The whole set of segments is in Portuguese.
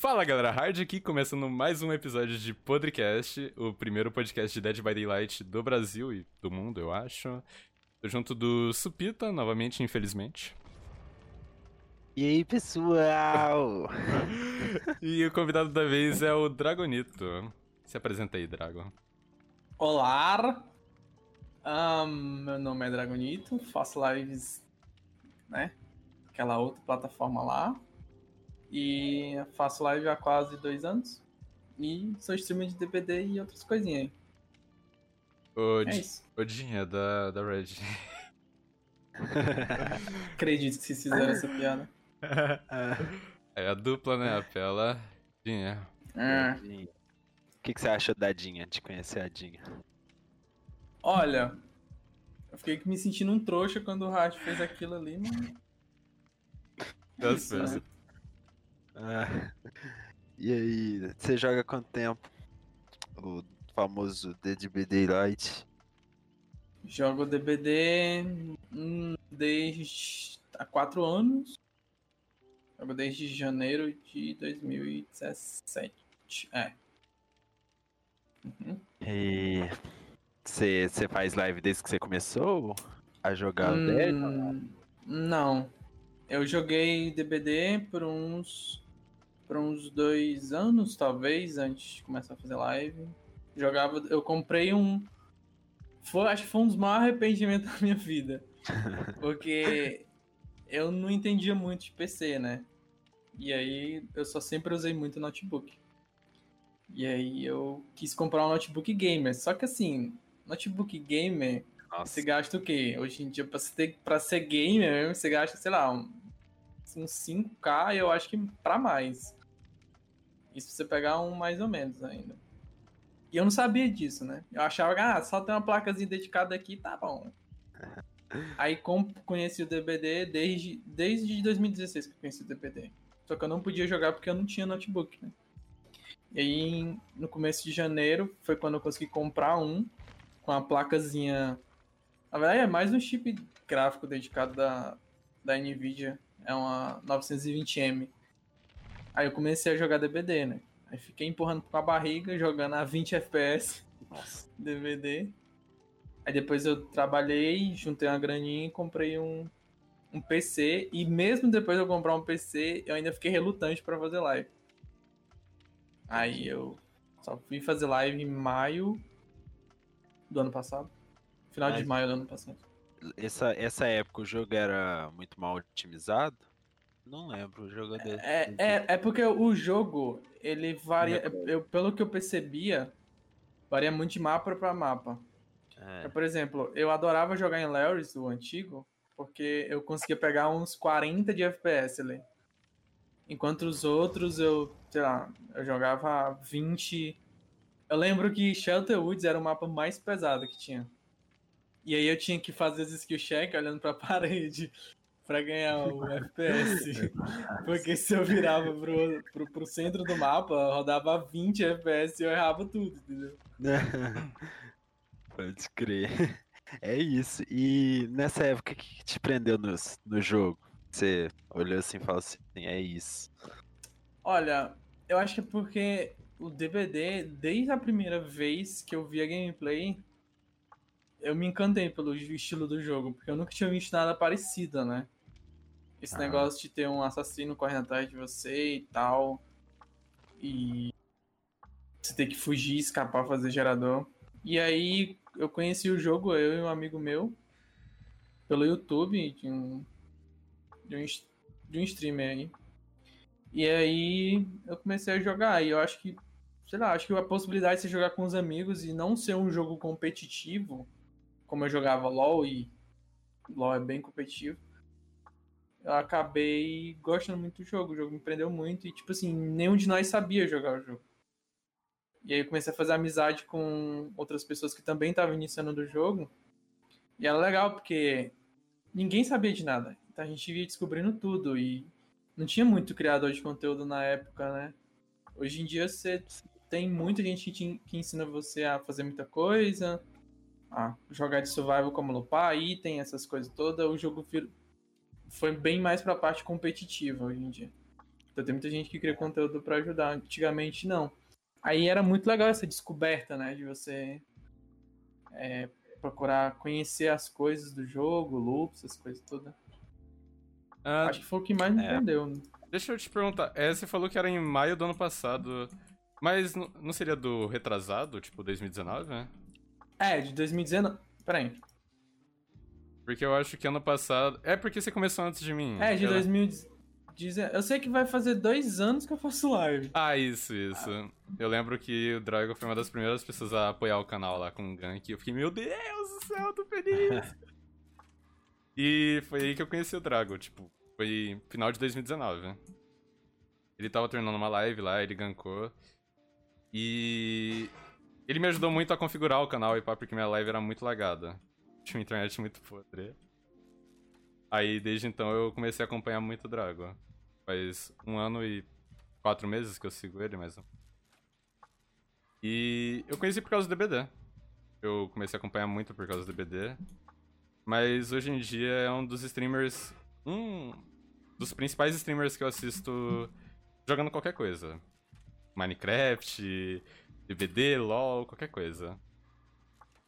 Fala galera, Hard aqui, começando mais um episódio de Podcast, o primeiro podcast de Dead by Daylight do Brasil e do mundo, eu acho. Tô junto do Supita, novamente, infelizmente. E aí, pessoal? e o convidado da vez é o Dragonito. Se apresenta aí, Dragon. Olá! Um, meu nome é Dragonito, faço lives, né? Aquela outra plataforma lá. E faço live há quase dois anos. E sou streamer de DBD e outras coisinhas aí. O, é isso. o Dinha da, da Red. Acredito que vocês fizeram essa piada. É a dupla, né? A Pela. Dinha. É. O que, que você acha da Dinha, de conhecer a Dinha? Olha, eu fiquei me sentindo um trouxa quando o Rash fez aquilo ali, mas. Isso, né? Ah, e aí, você joga quanto tempo? O famoso DDB Daylight? Jogo DBD hum, desde há quatro anos. Jogo desde janeiro de 2017. É. Uhum. E você faz live desde que você começou a jogar hum, o Não. Eu joguei DBD por uns. por uns dois anos, talvez, antes de começar a fazer live. Jogava. Eu comprei um. Foi, acho que foi um dos maiores arrependimentos da minha vida. Porque eu não entendia muito de PC, né? E aí eu só sempre usei muito notebook. E aí eu quis comprar um notebook gamer. Só que assim, notebook gamer, Nossa. você gasta o quê? Hoje em dia, pra, ter, pra ser gamer, você gasta, sei lá, um, uns 5K, eu acho que pra mais. Isso você pegar um mais ou menos ainda. E eu não sabia disso, né? Eu achava que ah, só tem uma placazinha dedicada aqui, tá bom. Aí conheci o DBD desde, desde 2016 que eu conheci o DBD. Só que eu não podia jogar porque eu não tinha notebook, né? E aí, no começo de janeiro, foi quando eu consegui comprar um com a placazinha. Na verdade, é mais um chip gráfico dedicado da, da Nvidia. É uma 920M. Aí eu comecei a jogar DBD, né? Aí fiquei empurrando com a barriga, jogando a 20 FPS. Nossa. DVD. Aí depois eu trabalhei, juntei uma graninha e comprei um, um PC. E mesmo depois de eu comprar um PC, eu ainda fiquei relutante para fazer live. Aí eu só fui fazer live em maio do ano passado. Final Mas de maio do ano passado. Essa, essa época o jogo era muito mal otimizado? Não lembro, o jogo é, é, é, é porque o jogo, ele varia. Eu, pelo que eu percebia, varia muito de mapa para mapa. É. Por exemplo, eu adorava jogar em Larry's, o antigo, porque eu conseguia pegar uns 40 de FPS ali. Enquanto os outros eu, sei lá, eu jogava 20. Eu lembro que Shelter Woods era o mapa mais pesado que tinha. E aí eu tinha que fazer os skill check olhando pra parede para ganhar o FPS. Porque se eu virava pro, pro, pro, centro do mapa, rodava 20 FPS e eu errava tudo, entendeu? Pode crer. É isso. E nessa época, o que te prendeu no, no jogo? Você olhou assim e falou assim, é isso. Olha, eu acho que é porque o DVD, desde a primeira vez que eu vi a gameplay, eu me encantei pelo estilo do jogo, porque eu nunca tinha visto nada parecido, né? Esse ah. negócio de ter um assassino correndo atrás de você e tal. E você ter que fugir, escapar, fazer gerador. E aí eu conheci o jogo, eu e um amigo meu, pelo YouTube, de um, de um, de um streamer aí. E aí eu comecei a jogar. E eu acho que, sei lá, acho que a possibilidade de você jogar com os amigos e não ser um jogo competitivo, como eu jogava LOL e LOL é bem competitivo eu acabei gostando muito do jogo. O jogo me prendeu muito e, tipo assim, nenhum de nós sabia jogar o jogo. E aí eu comecei a fazer amizade com outras pessoas que também estavam iniciando do jogo. E era legal porque ninguém sabia de nada. Então a gente ia descobrindo tudo e não tinha muito criador de conteúdo na época, né? Hoje em dia você tem muita gente que, ensina você a fazer muita coisa, a jogar de survival como lupar, item, essas coisas todas. O jogo foi bem mais pra parte competitiva hoje em dia. Então tem muita gente que cria conteúdo para ajudar. Antigamente não. Aí era muito legal essa descoberta, né? De você é, procurar conhecer as coisas do jogo, loops, essas coisas todas. Ah, Acho que foi o que mais me é. prendeu. né? Deixa eu te perguntar, é, você falou que era em maio do ano passado, mas não seria do retrasado, tipo 2019, né? É, de 2019. Peraí. Porque eu acho que ano passado. É porque você começou antes de mim. É, de Eu- 2019. Eu sei que vai fazer dois anos que eu faço live. Ah, isso, isso. Eu lembro que o Drago foi uma das primeiras pessoas a apoiar o canal lá com o gank. Eu fiquei, meu Deus do céu, eu tô feliz. e foi aí que eu conheci o Drago, tipo, foi final de 2019. Ele tava terminando uma live lá, ele gankou. E ele me ajudou muito a configurar o canal e pá, porque minha live era muito lagada. Tinha uma internet muito podre. Aí desde então eu comecei a acompanhar muito o Drago. Faz um ano e quatro meses que eu sigo ele, um. E eu conheci por causa do DBD. Eu comecei a acompanhar muito por causa do DBD. Mas hoje em dia é um dos streamers. Um dos principais streamers que eu assisto jogando qualquer coisa. Minecraft, DBD, LOL, qualquer coisa.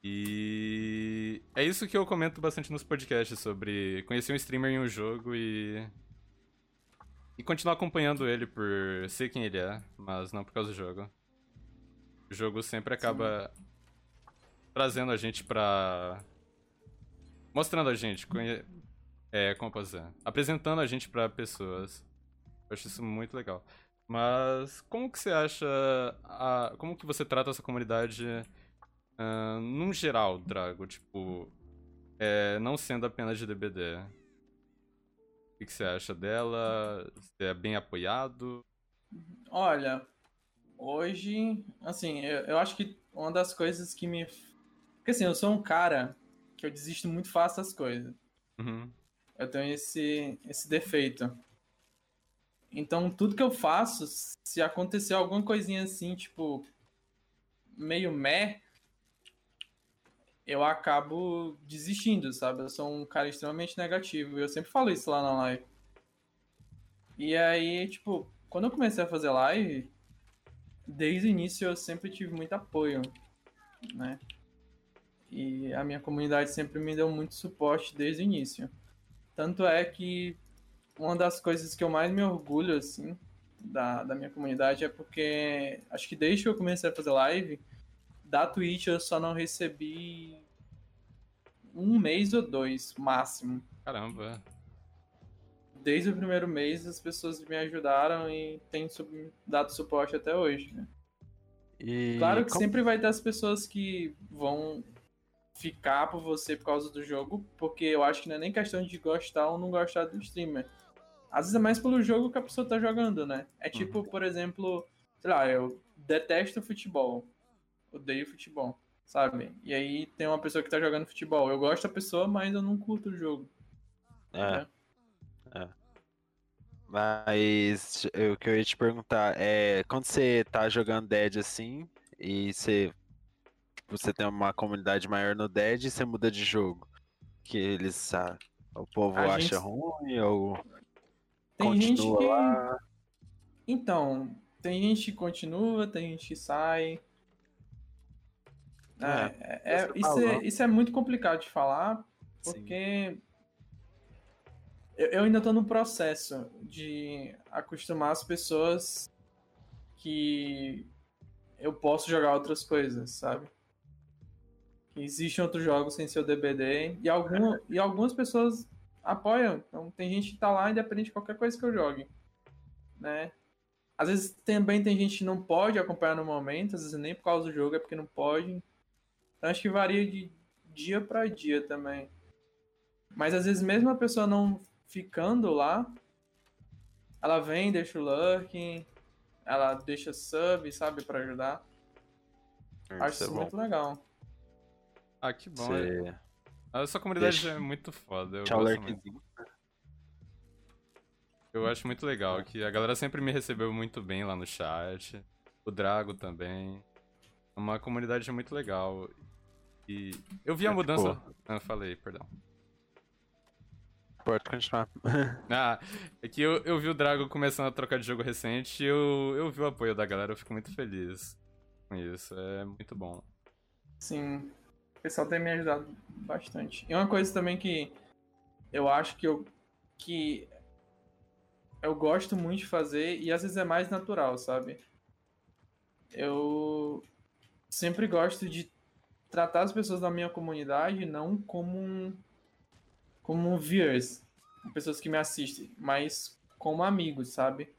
E é isso que eu comento bastante nos podcasts sobre conhecer um streamer em um jogo e e continuar acompanhando ele por ser quem ele é, mas não por causa do jogo. O jogo sempre acaba trazendo a gente pra. mostrando a gente, conhe... é, como posso dizer? Apresentando a gente pra pessoas. Eu acho isso muito legal. Mas como que você acha. A... Como que você trata essa comunidade ah, num geral, Drago? Tipo. é, não sendo apenas de DBD. O que, que você acha dela? Você é bem apoiado? Olha, hoje, assim, eu, eu acho que uma das coisas que me. Porque assim, eu sou um cara que eu desisto muito fácil das coisas. Uhum. Eu tenho esse, esse defeito. Então, tudo que eu faço, se acontecer alguma coisinha assim, tipo, meio meh, eu acabo desistindo, sabe? Eu sou um cara extremamente negativo. Eu sempre falo isso lá na live. E aí, tipo, quando eu comecei a fazer live, desde o início eu sempre tive muito apoio, né? E a minha comunidade sempre me deu muito suporte desde o início. Tanto é que uma das coisas que eu mais me orgulho, assim, da, da minha comunidade é porque acho que desde que eu comecei a fazer live, da Twitch eu só não recebi um mês ou dois, máximo. Caramba. Desde o primeiro mês as pessoas me ajudaram e têm dado suporte até hoje, né? E Claro que como- sempre vai ter as pessoas que vão ficar por você por causa do jogo, porque eu acho que não é nem questão de gostar ou não gostar do streamer. Às vezes é mais pelo jogo que a pessoa tá jogando, né? É tipo, por exemplo, sei lá, eu detesto futebol. Odeio futebol, sabe? E aí tem uma pessoa que tá jogando futebol. Eu gosto da pessoa, mas eu não curto o jogo. É, né? mas eu- o que eu ia te perguntar é quando você tá jogando Dead assim e você tipo, você tem uma comunidade maior no Dead e você muda de jogo, que eles ah, o povo A acha gente- ruim ou Tem gente que. lá? Então, tem gente que continua, tem gente que sai. É, é- é- isso, é, isso é muito complicado de falar, porque eu, eu ainda tô no processo de acostumar as pessoas que eu posso jogar outras coisas, sabe? Que existem outros jogos sem ser o DBD e, algum, e algumas pessoas apoiam. Então tem gente que tá lá independente de qualquer coisa que eu jogue, né? Às vezes também tem gente que não pode acompanhar no momento, às vezes nem por causa do jogo, é porque não pode. Então acho que varia de dia pra dia também. Mas às vezes mesmo a pessoa não ficando lá, ela vem, deixa o lurking, ela deixa sub, sabe, pra ajudar. Acho Isso é isso bom. muito legal. Ah, que bom. Você- A sua comunidade Deixa- é muito foda. Eu, Tchau, gosto muito. Eu acho muito legal que a galera sempre me recebeu muito bem lá no chat. O Drago também. É uma comunidade muito legal. E eu vi a É, mudança. tipo- Ah, falei, perdão. Pode continuar. Ah, é que eu, eu vi o Drago começando a trocar de jogo recente e eu, eu vi o apoio da galera, eu fico muito feliz com isso. É muito bom. Sim. O pessoal tem me ajudado bastante. E uma coisa também que eu acho que eu. que eu gosto muito de fazer e às vezes é mais natural, sabe? Eu sempre gosto de tratar as pessoas da minha comunidade não como um como viewers, pessoas que me assistem, mas como amigos, sabe?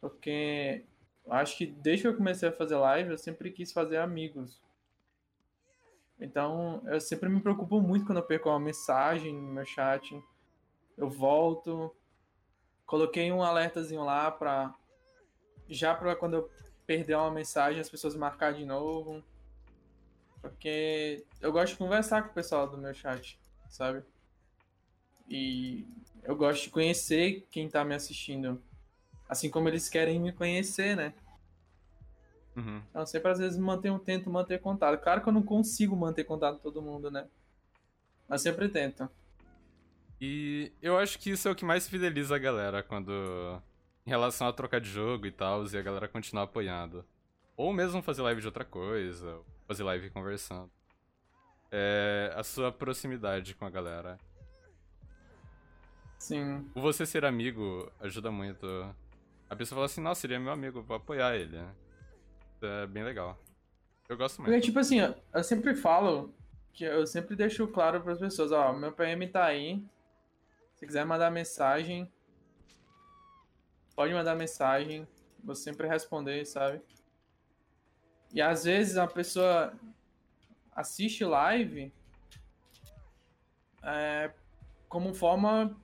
Porque acho que desde que eu comecei a fazer live, eu sempre quis fazer amigos. Então, eu sempre me preocupo muito quando eu perco uma mensagem no meu chat. Eu volto, coloquei um alertazinho lá pra já para quando eu perder uma mensagem as pessoas marcar de novo. Porque eu gosto de conversar com o pessoal do meu chat, sabe? E eu gosto de conhecer quem tá me assistindo. Assim como eles querem me conhecer, né? Uhum. Sempre às vezes mantenho, tento manter contato. Claro que eu não consigo manter contato com todo mundo, né? Mas sempre tento. E eu acho que isso é o que mais fideliza a galera quando. Em relação a trocar de jogo e tal, e a galera continuar apoiando. Ou mesmo fazer live de outra coisa, fazer live conversando. É a sua proximidade com a galera. Sim. O você ser amigo ajuda muito. A pessoa fala assim, nossa, ele é meu amigo, vou apoiar ele. É bem legal. Eu gosto muito. Porque, tipo assim, eu- eu sempre falo que eu sempre deixo claro para as pessoas, ó, meu PM tá aí. Se quiser mandar mensagem, pode mandar mensagem, vou sempre responder, sabe? E às vezes a pessoa assiste live é, como forma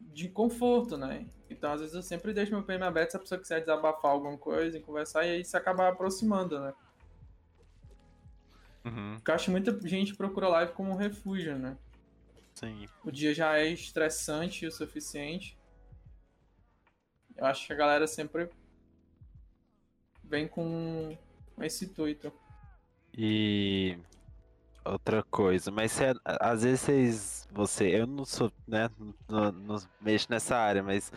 de conforto, né? Então, às vezes eu sempre deixo meu PM aberto se a pessoa quiser desabafar alguma coisa e conversar, e aí se acabar aproximando, né? Uhum. Porque eu acho que muita gente procura live como um refúgio, né? Sim. O dia já é estressante o suficiente. Eu acho que a galera sempre vem com esse intuito. E outra coisa, mas cê- às vezes vocês, você, eu não sou, né, não, não mexo nessa área, mas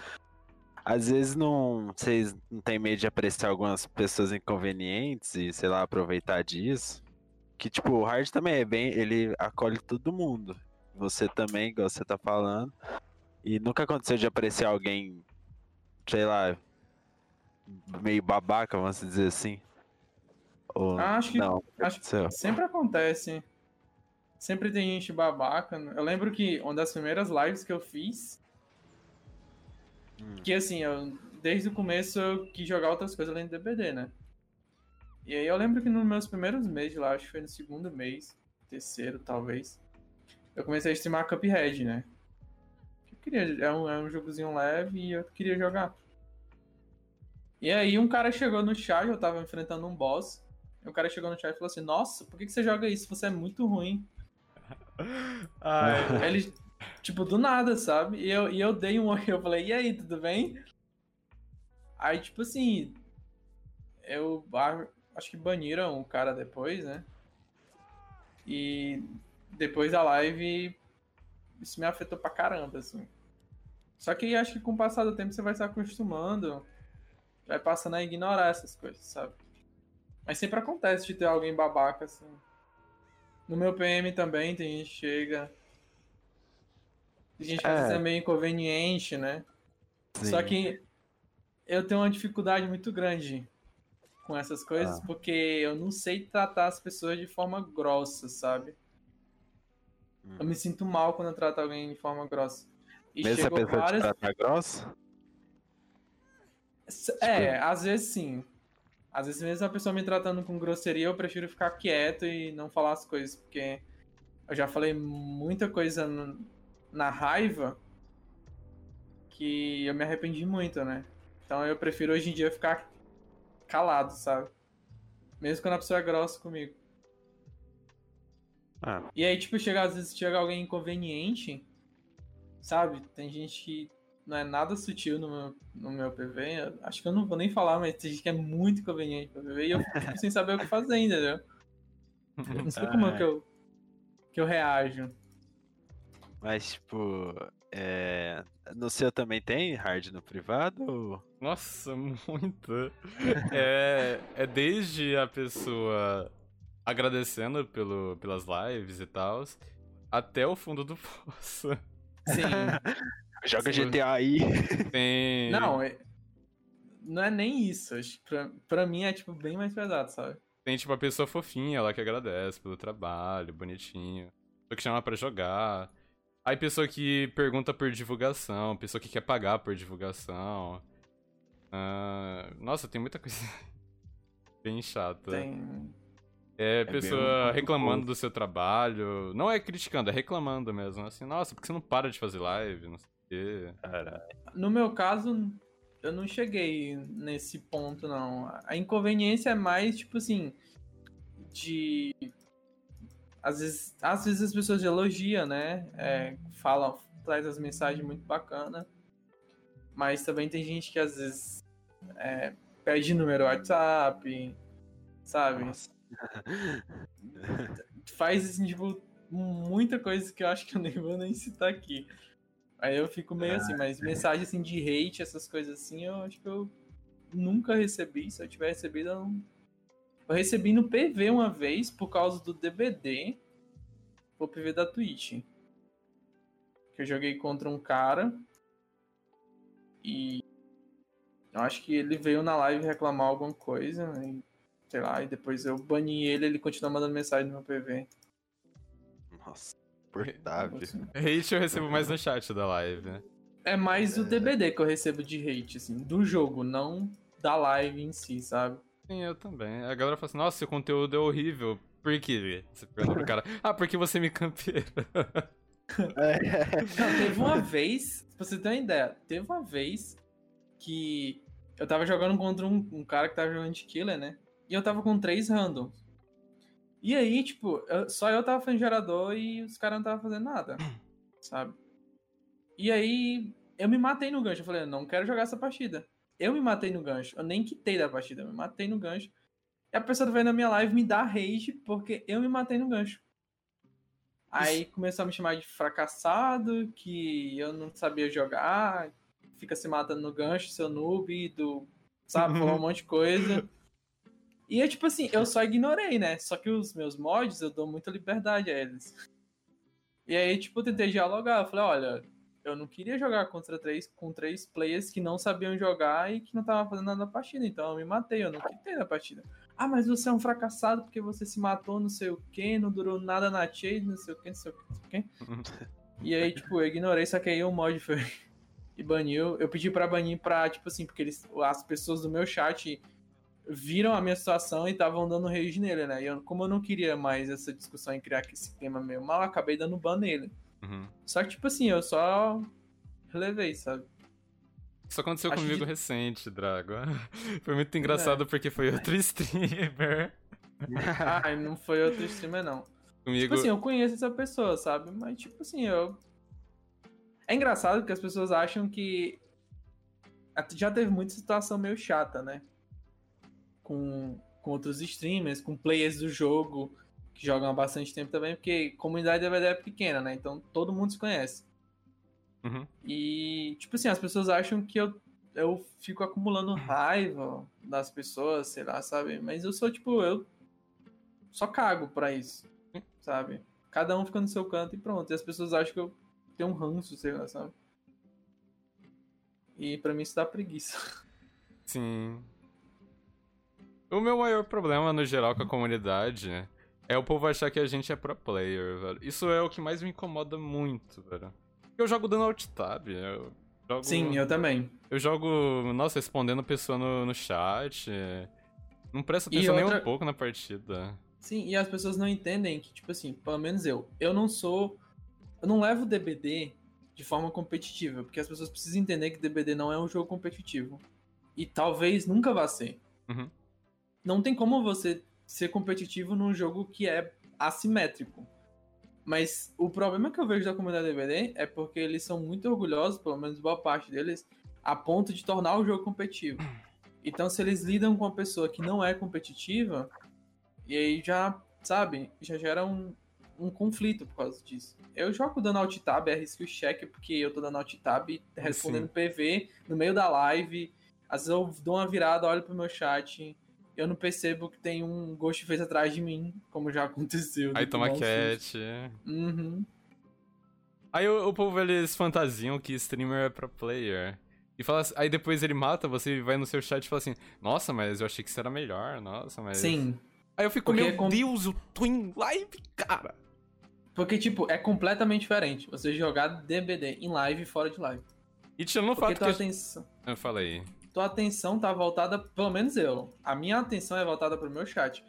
às vezes não, vocês não tem medo de apreciar algumas pessoas inconvenientes e, sei lá, aproveitar disso? Que tipo, o Hard também é bem, ele acolhe todo mundo. Você também, igual você tá falando. E nunca aconteceu de apreciar alguém, sei lá, meio babaca, vamos dizer assim. Ou Acho que- não, Acho que sempre acontece. Sempre tem gente babaca. né? Eu lembro que uma das primeiras lives que eu fiz. Hum. Que assim, eu, desde o começo eu quis jogar outras coisas além do DBD, né? E aí eu lembro que nos meus primeiros meses lá, acho que foi no segundo mês, terceiro talvez, eu comecei a streamar Cuphead, né? Eu queria, é um, é um jogozinho leve e eu queria jogar. E aí um cara chegou no chat, eu tava enfrentando um boss. E o cara chegou no chat e falou assim: Nossa, por que, que você joga isso? Você é muito ruim. Ai, Aí ele, tipo, do nada, sabe? E eu, e eu dei um eu falei, e aí, tudo bem? Aí, tipo assim, eu acho que baniram o cara depois, né? E depois da live, isso me afetou pra caramba, assim. Só que acho que com o passar do tempo você vai se acostumando, vai passando a ignorar essas coisas, sabe? Mas sempre acontece de ter alguém babaca, assim. No meu PM também tem gente chega. Tem gente É. é meio inconveniente, né? Só Sim. que eu tenho uma dificuldade muito grande com essas coisas, Ah. porque eu não sei tratar as pessoas de forma grossa, sabe? Hum. Eu me sinto mal quando eu trato alguém de forma grossa. E Mesmo se a chegou pessoa várias... te tratar grossa? É, às vezes sim. Às vezes mesmo a pessoa me tratando com grosseria, eu prefiro ficar quieto e não falar as coisas, porque eu já falei muita coisa na raiva que eu me arrependi muito, né? Então eu prefiro hoje em dia ficar calado, sabe? Mesmo quando a pessoa é grossa comigo. Ah, E aí, tipo, chega, às vezes chega alguém inconveniente, sabe? Tem gente que não é nada sutil no meu, no meu PV. eu acho que eu não vou nem falar, mas tem gente que é muito inconveniente no PV e eu fico tipo, sem saber o que fazer, entendeu? Eu não sei como é que eu, que eu reajo. Mas, tipo, é... no seu também tem hard no privado? Ou... Nossa, muito. é, é desde a pessoa agradecendo pelo, pelas lives e tal, até o fundo do poço. Sim. Joga Sim. GTA aí. Tem. Não, é- não é nem isso. Pra, pra mim é, tipo, bem mais pesado, sabe? Tem, tipo, a pessoa fofinha lá que agradece pelo trabalho, bonitinho. Pessoa que chama pra jogar. Aí pessoa que pergunta por divulgação, pessoa que quer pagar por divulgação. Ah, nossa, tem muita coisa bem chata. Tem. É, bem pessoa reclamando pouco. do seu trabalho. Não é criticando, é reclamando mesmo. Assim, nossa, por que você não para de fazer live? Não sei o quê. Caralho. No meu caso, eu não cheguei nesse ponto, não. A inconveniência é mais, tipo assim, de. Às vezes, às vezes as pessoas elogiam, né? É, falam, traz as mensagens muito bacanas. Mas também tem gente que às vezes é, pede número WhatsApp, sabe? Faz assim, tipo, muita coisa que eu acho que eu nem vou nem citar aqui. Aí eu fico meio assim, mas mensagem assim de hate, essas coisas assim, eu acho que eu nunca recebi. Se eu tiver recebido, eu não. Eu recebi no PV uma vez por causa do DBD. O PV da Twitch. Que eu joguei contra um cara. E. Eu acho que ele veio na live reclamar alguma coisa. E, sei lá, e depois eu bani ele ele continua mandando mensagem no meu PV. Nossa. Portável. Hate eu recebo mais no chat da live, né? É mais o DBD que eu recebo de hate, assim, do jogo, não da live em si, sabe? Sim, eu também. A galera fala assim, nossa, seu conteúdo é horrível. Por quê? Você pergunta pro cara, ah, porque você me campeira. É. Não, teve uma vez, pra você ter uma ideia, teve uma vez que eu tava jogando contra um, um cara que tava jogando de killer, né? E eu tava com três randoms. E aí, tipo, eu- só eu tava fazendo gerador e os caras não estavam fazendo nada, sabe? E aí, eu me matei no gancho. Eu falei, não quero jogar essa partida. Eu me matei no gancho. Eu nem quitei da partida, eu me matei no gancho. E a pessoa veio na minha live me dar rage porque eu me matei no gancho. Aí começou a me chamar de fracassado, que eu não sabia jogar, fica se matando no gancho, seu noob, do. Sabe, falou um monte de coisa. E é tipo assim, eu só ignorei, né? Só que os meus mods eu dou muita liberdade a eles. E aí, tipo, eu tentei dialogar. Eu falei, olha, eu não queria jogar contra três, com três players que não sabiam jogar e que não estavam fazendo nada na partida. Então eu me matei, eu não quitei da partida. Ah, mas você é um fracassado porque você se matou, não sei o que, não durou nada na chase, não sei o que, não sei o que, não sei o que. E aí, tipo, eu ignorei, só que aí o mod foi e baniu. Eu pedi pra banir pra, tipo assim, porque eles, as pessoas do meu chat viram a minha situação e estavam dando rage nele, né? E eu, como eu não queria mais essa discussão em criar esse tema meio mal, acabei dando ban nele. Uhum. Só que, tipo assim, eu só relevei, sabe? Isso aconteceu Acho comigo que- recente, Drago. Foi muito engraçado porque foi outro streamer. Ah, não foi outro streamer, não. Comigo. Tipo assim, eu conheço essa pessoa, sabe? Mas, tipo assim, eu. É engraçado que as pessoas acham que. Já teve muita situação meio chata, né? Com, com outros streamers, com players do jogo, que jogam há bastante tempo também, porque a comunidade da verdade é pequena, né? Então todo mundo se conhece. Uhum. E, tipo assim, as pessoas acham que eu, eu fico acumulando raiva das pessoas, sei lá, sabe? Mas eu sou, tipo, eu só cago pra isso, sabe? Cada um fica no seu canto e pronto. E as pessoas acham que eu tenho um ranço, sei lá, sabe? E pra mim isso dá preguiça. Sim. O meu maior problema, no geral, com a comunidade é o povo achar que a gente é pro player, velho. Isso é o que mais me incomoda muito, velho. Eu jogo dando alt tab, eu jogo... Sim, eu também. Eu jogo, nossa, respondendo pessoa no, no chat. Não presta atenção nem outra- um pouco na partida. Sim, e as pessoas não entendem que, tipo assim, pelo menos eu, eu não sou. Eu não levo DBD de forma competitiva, porque as pessoas precisam entender que DBD não é um jogo competitivo. E talvez nunca vá ser. Uhum. Não tem como você ser competitivo num jogo que é assimétrico. Mas o problema que eu vejo da comunidade DBD é porque eles são muito orgulhosos, pelo menos boa parte deles, a ponto de tornar o jogo competitivo. Então, se eles lidam com uma pessoa que não é competitiva, e aí já, sabe, já gera um, um conflito por causa disso. Eu jogo dando alt tab, é skill check, porque eu tô dando alt tab, respondendo PV no meio da live. Às vezes eu dou uma virada, olho pro meu chat, eu não percebo que tem um Ghostface atrás de mim, como já aconteceu. Aí toma cat. Uhum. Aí o, o, povo, eles fantasiam que streamer é pro player. E fala assim, aí depois ele mata você e vai no seu chat e fala assim, nossa, mas eu achei que isso era melhor, nossa, mas... Sim. Aí eu fico, Porque meu é com... Deus, eu tô em live, cara! Porque, tipo, é completamente diferente você jogar DBD em live e fora de live. E tirando o fato que... Atenção... Eu falei. Tua atenção tá voltada, pelo menos eu, a minha atenção é voltada pro meu chat.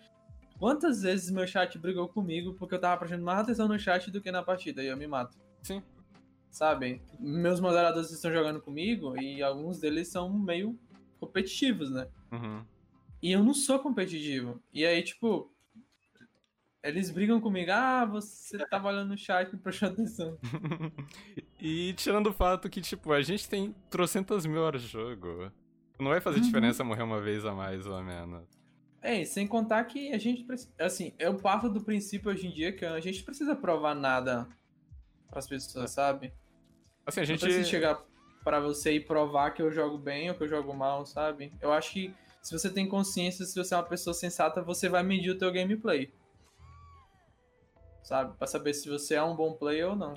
Quantas vezes meu chat brigou comigo porque eu tava prestando mais atenção no chat do que na partida e eu me mato? Sim. Sabe? Meus moderadores estão jogando comigo e alguns deles são meio competitivos, né? Uhum. E eu não sou competitivo. E aí, tipo, eles brigam comigo, ah, você tava olhando no chat, não prestou atenção. e tirando o fato que, tipo, a gente tem trocentas mil horas de jogo. Não vai fazer uhum. diferença morrer uma vez a mais ou a menos. É, sem contar que a gente precisa. Assim, eu parto do princípio hoje em dia que a gente precisa provar nada pras pessoas, sabe? Assim, a gente. Não precisa chegar para você e provar que eu jogo bem ou que eu jogo mal, sabe? Eu acho que se você tem consciência, se você é uma pessoa sensata, você vai medir o teu gameplay. Sabe? Pra saber se você é um bom player ou não.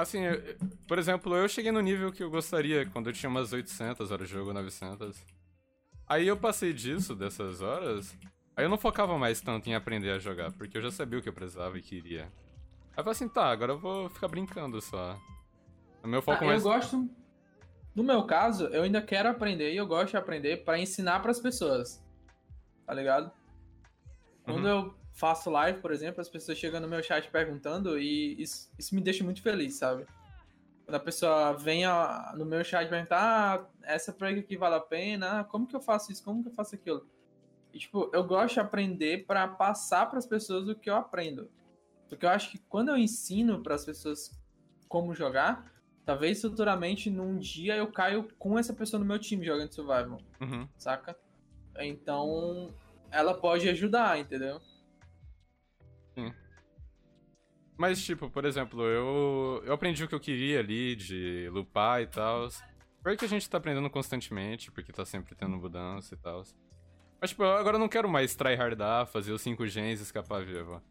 Assim, eu, por exemplo, eu cheguei no nível que eu gostaria quando eu tinha umas 800 horas de jogo, 900. Aí eu passei disso, dessas horas, aí eu não focava mais tanto em aprender a jogar, porque eu já sabia o que eu precisava e queria. Aí eu falei assim, tá, agora eu vou ficar brincando só. O meu foco ah, mais... Eu gosto, no meu caso, eu ainda quero aprender e eu gosto de aprender para ensinar para as pessoas. Tá ligado? Quando uhum. eu faço live, por exemplo, as pessoas chegam no meu chat perguntando e isso, isso me deixa muito feliz, sabe? Quando a pessoa vem a, no meu chat perguntar, ah, essa prega aqui vale a pena, ah, como que eu faço isso, como que eu faço aquilo? E, tipo, eu gosto de aprender para passar para as pessoas o que eu aprendo. Porque eu acho que quando eu ensino para as pessoas como jogar, Talvez futuramente, num dia, eu caio com essa pessoa no meu time jogando Survival. Uhum. Saca? Então, ela pode ajudar, entendeu? Mas, tipo, por exemplo, eu, eu aprendi o que eu queria ali, de lupar e tal. Porque a gente tá aprendendo constantemente, porque tá sempre tendo mudança e tal. Mas, tipo, agora eu não quero mais tryhardar, fazer os 5 gens e escapar vivo.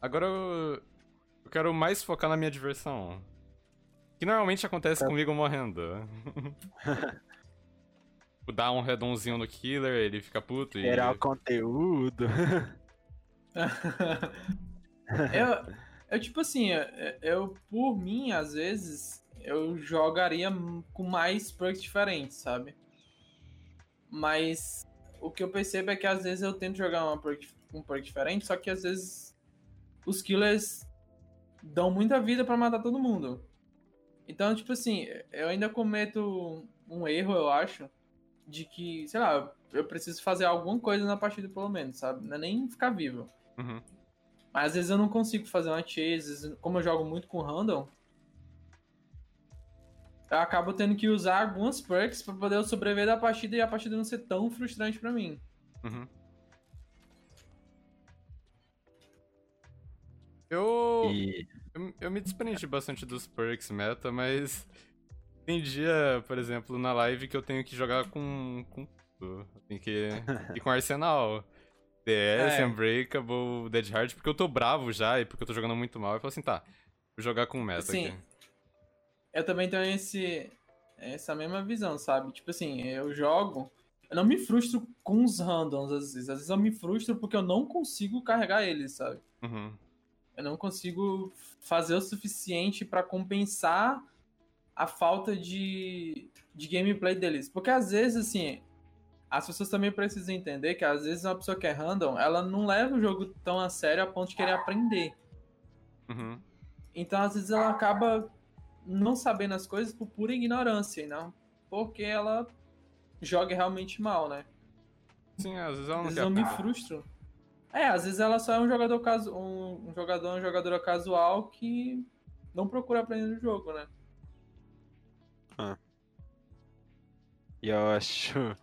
Agora eu, eu quero mais focar na minha diversão. Que normalmente acontece é. comigo morrendo. Dá um redonzinho no killer, ele fica puto e. Era o conteúdo. eu, eu, tipo assim, eu, por mim, às vezes, eu jogaria com mais perks diferentes, sabe? Mas o que eu percebo é que às vezes eu tento jogar uma perk, um perk diferente, só que às vezes os killers dão muita vida para matar todo mundo. Então, tipo assim, eu ainda cometo um erro, eu acho, de que, sei lá, eu preciso fazer alguma coisa na partida, pelo menos, sabe? Não é nem ficar vivo. Uhum. Mas às vezes eu não consigo fazer uma chase, como eu jogo muito com random, eu acabo tendo que usar algumas perks para poder sobreviver da partida e a partida não ser tão frustrante para mim. Uhum. Eu... E... eu... eu. me desprendi bastante dos perks meta, mas. Tem dia, por exemplo, na live que eu tenho que jogar com. com tudo. Tem que ir com Arsenal. DS, é. Unbreakable, Dead Hard, porque eu tô bravo já e porque eu tô jogando muito mal. Eu falo assim, tá, vou jogar com meta Sim. aqui. Eu também tenho esse, essa mesma visão, sabe? Tipo assim, eu jogo. Eu não me frustro com os randoms, às vezes. Às vezes eu me frustro porque eu não consigo carregar eles, sabe? Uhum. Eu não consigo fazer o suficiente para compensar a falta de, de gameplay deles. Porque às vezes, assim, as pessoas também precisam entender que às vezes uma pessoa que é random, ela não leva o jogo tão a sério a ponto de querer aprender. Uhum. Então, às vezes, ela acaba não sabendo as coisas por pura ignorância, não porque ela joga realmente mal, né? Sim, às vezes ela não às vezes eu me frustro. É, às vezes ela só é um jogador caso, um, um jogador, uma jogadora casual que não procura aprender o jogo, né? Ah. E eu acho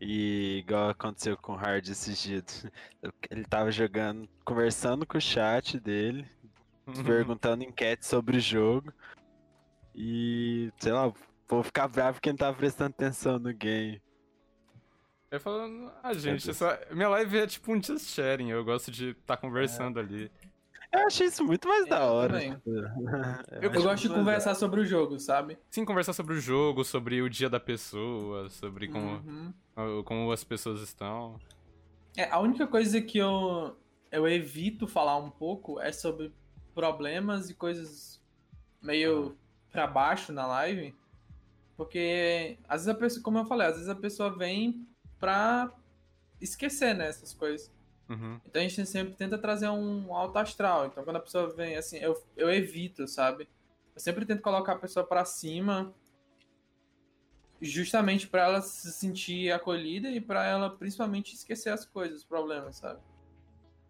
E igual aconteceu com o Hard esses dias. Ele tava jogando, conversando com o chat dele, perguntando enquete sobre o jogo. E, sei lá, vou ficar bravo porque ele tava prestando atenção no game. Eu falo, ah, gente, essa... minha live é tipo um just sharing, eu gosto de estar tá conversando é. ali. Eu achei isso muito mais da hora. Tipo, eu, eu gosto de conversar sobre o jogo, sabe? Sim, conversar sobre o jogo, sobre o dia da pessoa, sobre como, uhum. como as pessoas estão. É, a única coisa que eu, eu evito falar um pouco é sobre problemas e coisas meio pra baixo na live. Porque, às vezes a pessoa, como eu falei, às vezes a pessoa vem pra esquecer, né, essas coisas. Uhum. Então a gente sempre tenta trazer um alto astral. Então quando a pessoa vem, assim, eu, eu evito, sabe? Eu sempre tento colocar a pessoa para cima, justamente para ela se sentir acolhida e para ela principalmente esquecer as coisas, os problemas, sabe?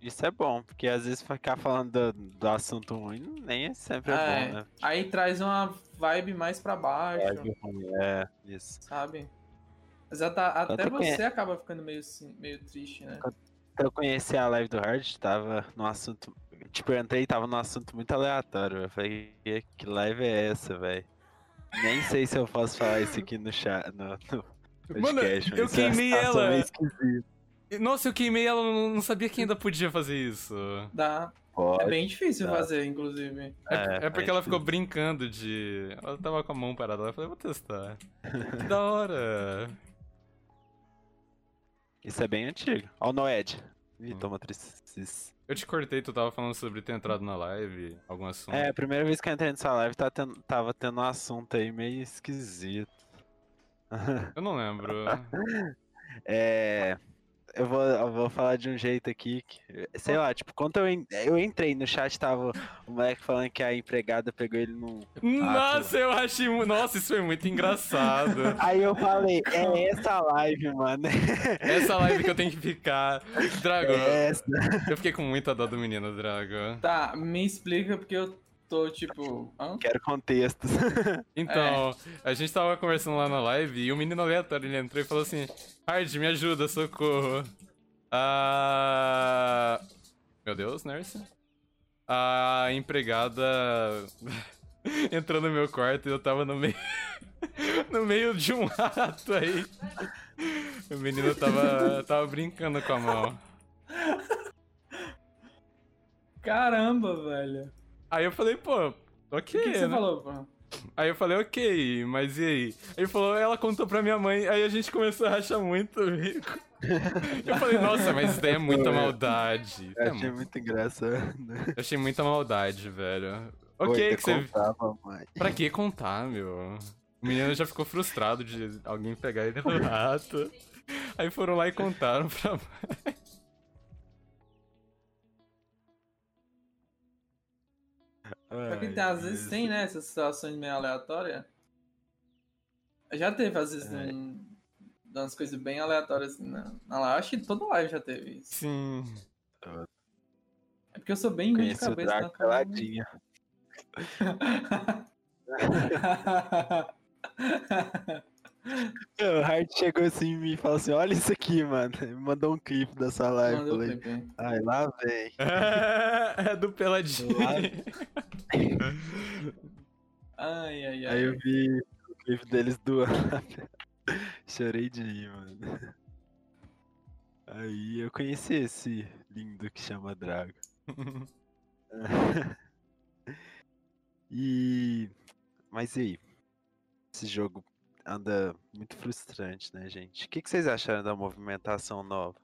Isso é bom, porque às vezes ficar falando do, do assunto ruim nem é sempre é, bom, né? Aí traz uma vibe mais para baixo. Vibe ruim, é, isso. Sabe? Mas até você acaba ficando meio, assim, meio triste, né? Eu conheci a live do Hard, tava no assunto. Tipo, eu entrei e tava num assunto muito aleatório. Eu falei, que live é essa, velho? Nem sei se eu posso falar isso aqui no chat. No, no podcast, Mano, eu queimei ela. Nossa, eu queimei ela, não sabia que ainda podia fazer isso. Dá. Pode, é bem difícil dá. fazer, inclusive. É, é, é porque é ela ficou brincando de. Ela tava com a mão parada. Eu falei, vou testar. que da hora. Isso é bem antigo. Ó o Noed. Ih, hum. toma. Eu te cortei, tu tava falando sobre ter entrado na live, algum assunto. É, a primeira vez que eu entrei nessa live tava tendo, tava tendo um assunto aí meio esquisito. Eu não lembro. é eu vou, eu vou falar de um jeito aqui que, sei lá, tipo, quando eu, eu entrei no chat, tava o moleque falando que a empregada pegou ele no. Nossa, eu achei. Nossa, isso foi muito engraçado. Aí eu falei, é essa live, mano. Essa live que eu tenho que ficar. Drago. É essa. Eu fiquei com muita dó do menino, Drago. Tá, me explica porque eu tô tipo. Hã? Quero contextos. Então, é. a gente tava conversando lá na live e o um menino aleatório ele entrou e falou assim: Hard, me ajuda, socorro. Ah. Meu Deus, Nurse. A empregada entrou no meu quarto e eu tava no meio. no meio de um rato aí. O menino tava, tava brincando com a mão. Caramba, velho. Aí eu falei, pô, ok. O que, que você né? falou, pô? Aí eu falei, ok, mas e aí? Aí ele falou, ela contou pra minha mãe, aí a gente começou a rachar muito rico. Eu falei, nossa, mas isso daí é muita maldade. Eu achei é muito engraçado. Eu achei muita maldade, velho. Ok, Oi, que você. Contava, mãe. Pra que contar, meu? O menino já ficou frustrado de alguém pegar ele no rato. Aí foram lá e contaram pra mãe. Porque tem, às vezes tem, né, essas situações meio aleatórias. Já teve, às vezes, é. um, umas coisas bem aleatórias assim, na, na live. Acho que toda live já teve isso. Sim. É porque eu sou bem ruim de cabeça. na caladinha. O Hart chegou assim e me falou assim: Olha isso aqui, mano. Me mandou um clipe dessa live. Mandou falei, Ai, lá vem. é do Peladinho. ai, ai, ai. Aí eu vi o clipe deles do Chorei de rir, mano. Aí eu conheci esse lindo que chama Drago. e. Mas e aí? Esse jogo anda muito frustrante, né, gente? O que, que vocês acharam da movimentação nova?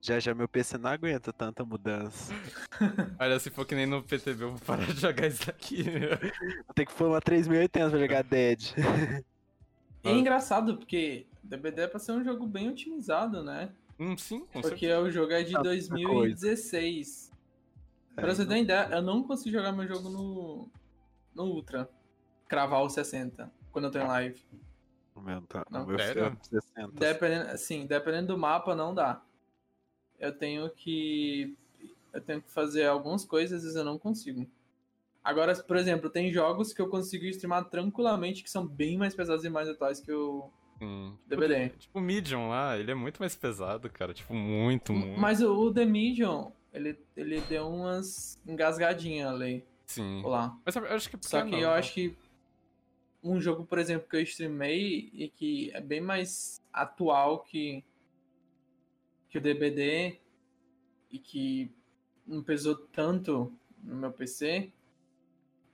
Já já meu PC não aguenta tanta mudança. Olha, se for que nem no PTB, eu vou parar de jogar isso daqui. Vou ter que formar 3080 pra jogar Dead. É engraçado, porque DBD é pra ser um jogo bem otimizado, né? Hum, sim, com Porque certeza. o jogo é de 2016. É, pra você ter ideia, eu não consigo jogar meu jogo no, no Ultra. Cravar o 60 quando eu tô em live. O meu, tá, não. O meu 60. Dependendo, sim, dependendo do mapa, não dá. Eu tenho que. Eu tenho que fazer algumas coisas, às vezes eu não consigo. Agora, por exemplo, tem jogos que eu consigo streamar tranquilamente que são bem mais pesados e mais atuais que o, Sim. DBD. Tipo, o Medium lá, ele é muito mais pesado, cara. Tipo, muito, muito. Mas o, o The Medium, ele, ele deu umas engasgadinhas ali. Sim. Lá. Mas eu acho que Só porque que não, eu né? acho que um jogo, por exemplo, que eu streamei e que é bem mais atual que, que o DBD e que não pesou tanto no meu PC,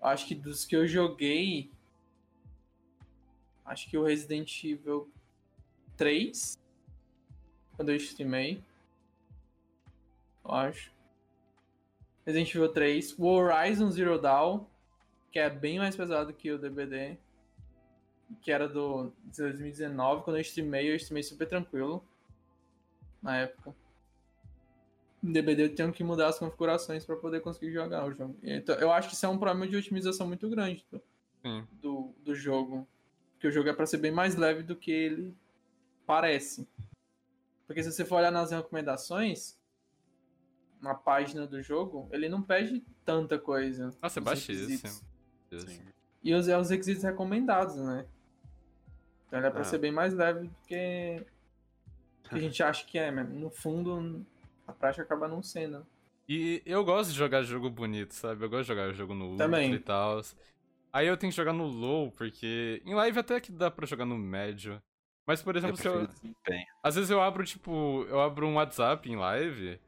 acho que dos que eu joguei, acho que o Resident Evil 3, quando eu streamei, eu acho. Resident Evil 3, o Horizon Zero Dawn, que é bem mais pesado que o DBD, que era do de 2019, quando eu streamei, eu streamei super tranquilo na época. No DBD eu tenho que mudar as configurações para poder conseguir jogar o jogo. Então, eu acho que isso é um problema de otimização muito grande do, Sim. do, do jogo. Porque o jogo é para ser bem mais leve do que ele parece. Porque se você for olhar nas recomendações, na página do jogo, ele não pede tanta coisa. Nossa, é baixíssimo. E os, é os requisitos recomendados, né? Então ele é pra Ah. ser bem mais leve do que, que a gente acha que é, mas no fundo a prática acaba não sendo. E eu gosto de jogar jogo bonito, sabe? Eu gosto de jogar jogo no Ultra Também. e tal. Aí eu tenho que jogar no low, porque em live até que dá pra jogar no médio. Mas, por Eu exemplo, se eu, prefiro desempenho. às vezes eu abro, tipo, eu abro um WhatsApp em live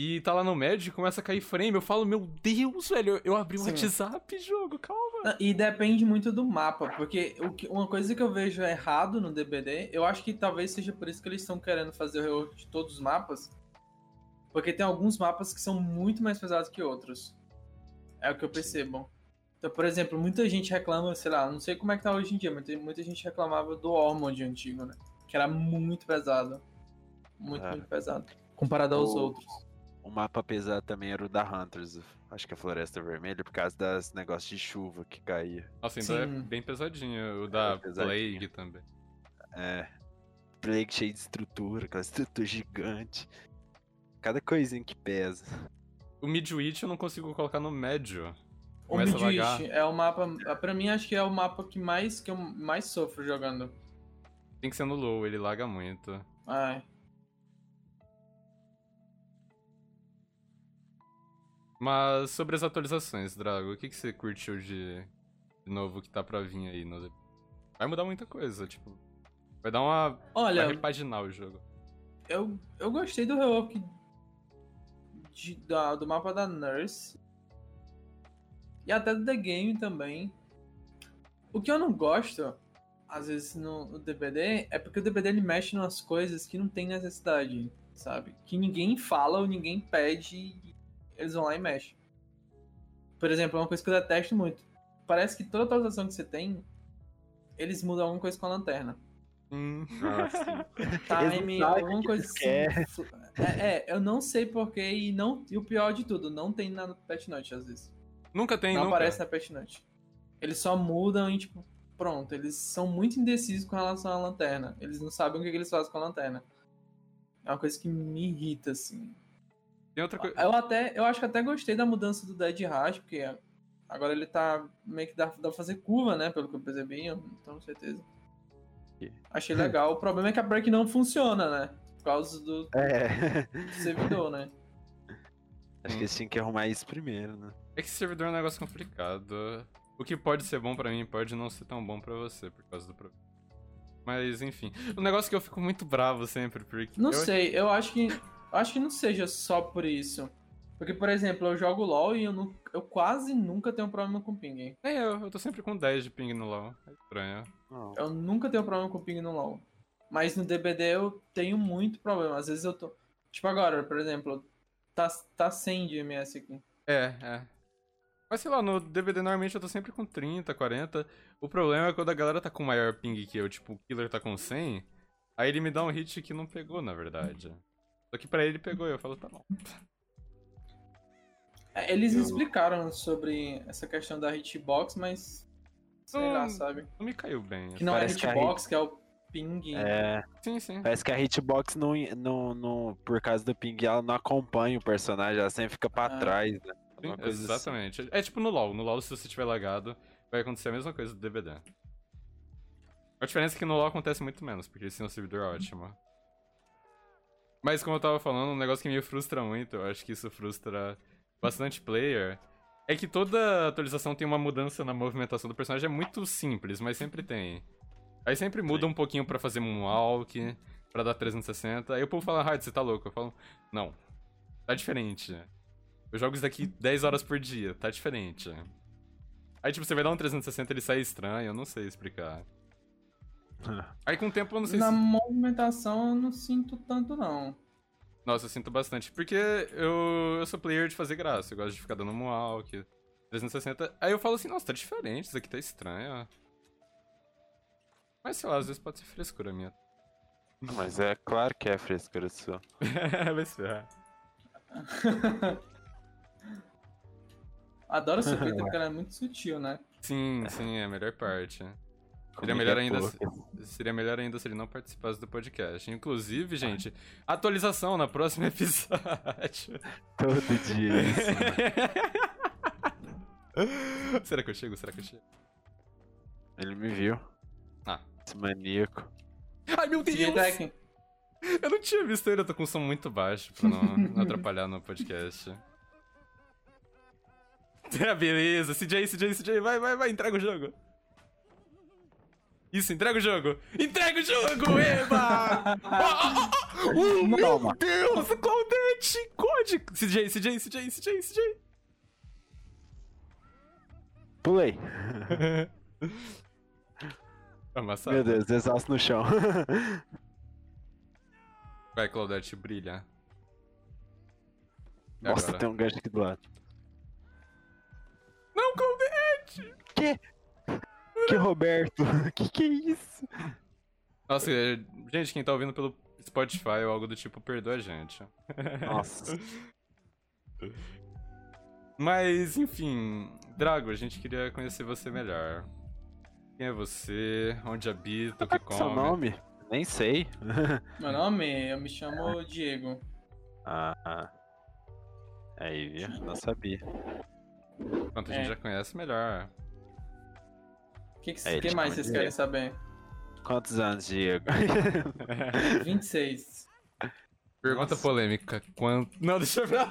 e tá lá no médio e começa a cair frame. Eu falo, meu Deus, velho, eu, abri o. WhatsApp, jogo, calma. E depende muito do mapa, porque uma coisa que eu vejo errado no DBD, eu acho que talvez seja por isso que eles estão querendo fazer o rework de todos os mapas, porque tem alguns mapas que são muito mais pesados que outros. É o que eu percebo. Então, por exemplo, muita gente reclama, sei lá, não sei como é que tá hoje em dia, mas tem- muita gente reclamava do Ormond antigo, né? Que era muito pesado. Muito, É. muito pesado. Comparado aos O- outros. O mapa pesado também era o da Hunters. Acho que a Floresta Vermelha, por causa das negócios de chuva que caía. Nossa, ainda é Sim. bem pesadinho. O da pesadinho. Plague também. É. Plague cheio de estrutura, aquela estrutura gigante. Cada coisinha que pesa. O Midwich eu não consigo colocar no médio. O Começa. Midwich é o mapa. Pra mim, acho que é o mapa que mais que eu mais sofro jogando. Tem que ser no low, ele laga muito. Ai. Mas sobre as atualizações, Drago, o que, que você curtiu de, de novo que tá pra vir aí? No... Vai mudar muita coisa, tipo. Vai dar uma. Vai Olha, repaginar o jogo. eu, eu gostei do rework de- da- do mapa da Nurse. E até do The Game também. O que eu não gosto, às vezes, no, no DBD, é porque o DBD ele mexe em umas coisas que não tem necessidade, sabe? Que ninguém fala ou ninguém pede eles vão lá e mexem. Por exemplo, é uma coisa que eu detesto muito. Parece que toda atualização que você tem, eles mudam alguma coisa com a lanterna. Hum. Nossa. Time, sabem alguma coisa assim. É, é, eu não sei porquê e, não, e o pior de tudo, não tem na Pet Note às vezes. Nunca tem, não nunca. aparece na Pet Note. Eles só mudam e, tipo, pronto. Eles são muito indecisos com relação à lanterna. Eles não sabem o que, que eles fazem com a lanterna. É uma coisa que me irrita, assim. Tem outra coisa. Eu até, eu acho que até gostei da mudança do Dead Rush, porque agora ele tá meio que dá, dá pra fazer curva, né? Pelo que eu percebi, eu não tenho certeza. Achei legal. O problema é que a break não funciona, né? Por causa do, É. do servidor, né? Acho que eles tinham que arrumar isso primeiro, né? É que servidor é um negócio complicado. O que pode ser bom pra mim pode não ser tão bom pra você por causa do problema. Mas enfim. O negócio é que eu fico muito bravo sempre, porque. Não eu... sei, eu acho que. Acho que não seja só por isso. Porque, por exemplo, eu jogo LOL e eu, nu- eu quase nunca tenho problema com ping. É, eu, eu tô sempre com 10 de ping no LoL. É estranho. Não. Eu nunca tenho problema com ping no LoL. Mas no DBD eu tenho muito problema. Às vezes eu tô. Tipo agora, por exemplo, tá, tá 100 de MS aqui. É, é. Mas sei lá, no DVD normalmente eu tô sempre com 30, 40. O problema é quando a galera tá com maior ping que eu, tipo, o killer tá com 100. Aí ele me dá um hit que não pegou, na verdade. Só que pra ele pegou, eu falo, tá bom. É, Eles Eu- explicaram sobre essa questão da hitbox, mas. Sei Hum. lá, sabe? Não me caiu bem. Que não é Parece que a hitbox, que é o ping. É, Sim, sim. parece que a hitbox não, não, não, por causa do ping, ela não acompanha o personagem, ela sempre fica pra Ah. trás, né? Sim, assim. exatamente. É tipo no LoL. No LoL, se você tiver lagado, vai acontecer a mesma coisa do DVD. A diferença é que no LoL acontece muito menos, porque esse é um servidor ótimo. Mas como eu tava falando, um negócio que me frustra muito, eu acho que isso frustra bastante player, é que toda atualização tem uma mudança na movimentação do personagem, é muito simples, mas sempre tem. Aí sempre muda um pouquinho pra fazer moonwalk, pra dar 360, aí o povo fala, Hard, você tá louco? Eu falo, não, tá diferente. Eu jogo isso daqui 10 horas por dia, tá diferente. Aí tipo, você vai dar um 360 ele sai estranho, eu não sei explicar. Aí com o tempo eu não sei Na se... movimentação eu não sinto tanto, não. Nossa, eu sinto bastante. Porque eu, eu sou player de fazer graça. Eu gosto de ficar dando moonwalk, 360. Aí eu falo assim, nossa, tá diferente, isso aqui tá estranho. Mas sei lá, às vezes pode ser frescura minha. Mas é claro que é frescura sua. Vai se ferrar. Adoro essa feita porque ela é muito sutil, né? Sim, sim, é a melhor parte. Seria melhor, é ainda se, seria melhor ainda se ele não participasse do podcast. Inclusive, gente, atualização na próxima episódio. Todo dia isso. Será que eu chego? Será que eu chego? Ele me viu. Ah. Esse maníaco. Ai, meu Deus! Eu não tinha visto ele, eu tô com um som muito baixo pra não, não atrapalhar no podcast. Ah, beleza, CJ, CJ, CJ, vai, vai, vai, entrega o jogo. Isso, entrega o jogo. Entrega o jogo, eba! oh, oh, oh, oh, meu Toma. Deus, Claudete, código. CJ, CJ, CJ, CJ, CJ. Pulei. Amassado. Meu Deus, exausto no chão. Vai, Claudete, brilha. E Nossa, agora? tem um gancho aqui do lado. Não, Claudete! Que? Que Roberto? Que que é isso? Nossa, é, gente, quem tá ouvindo pelo Spotify ou algo do tipo, perdoa a gente. Nossa. Mas, enfim, Drago, a gente queria conhecer você melhor. Quem é você? Onde habita? O que Qual é seu come? nome? Nem sei. Meu nome, eu me chamo Diego. Ah, ah. Aí, viu? Não sabia. Pronto, a gente É. já conhece melhor. O que, que, É, que mais vocês querem saber? Quantos anos, Diego? 26. Pergunta Nossa. polêmica. Quanto. Não, deixa eu ver.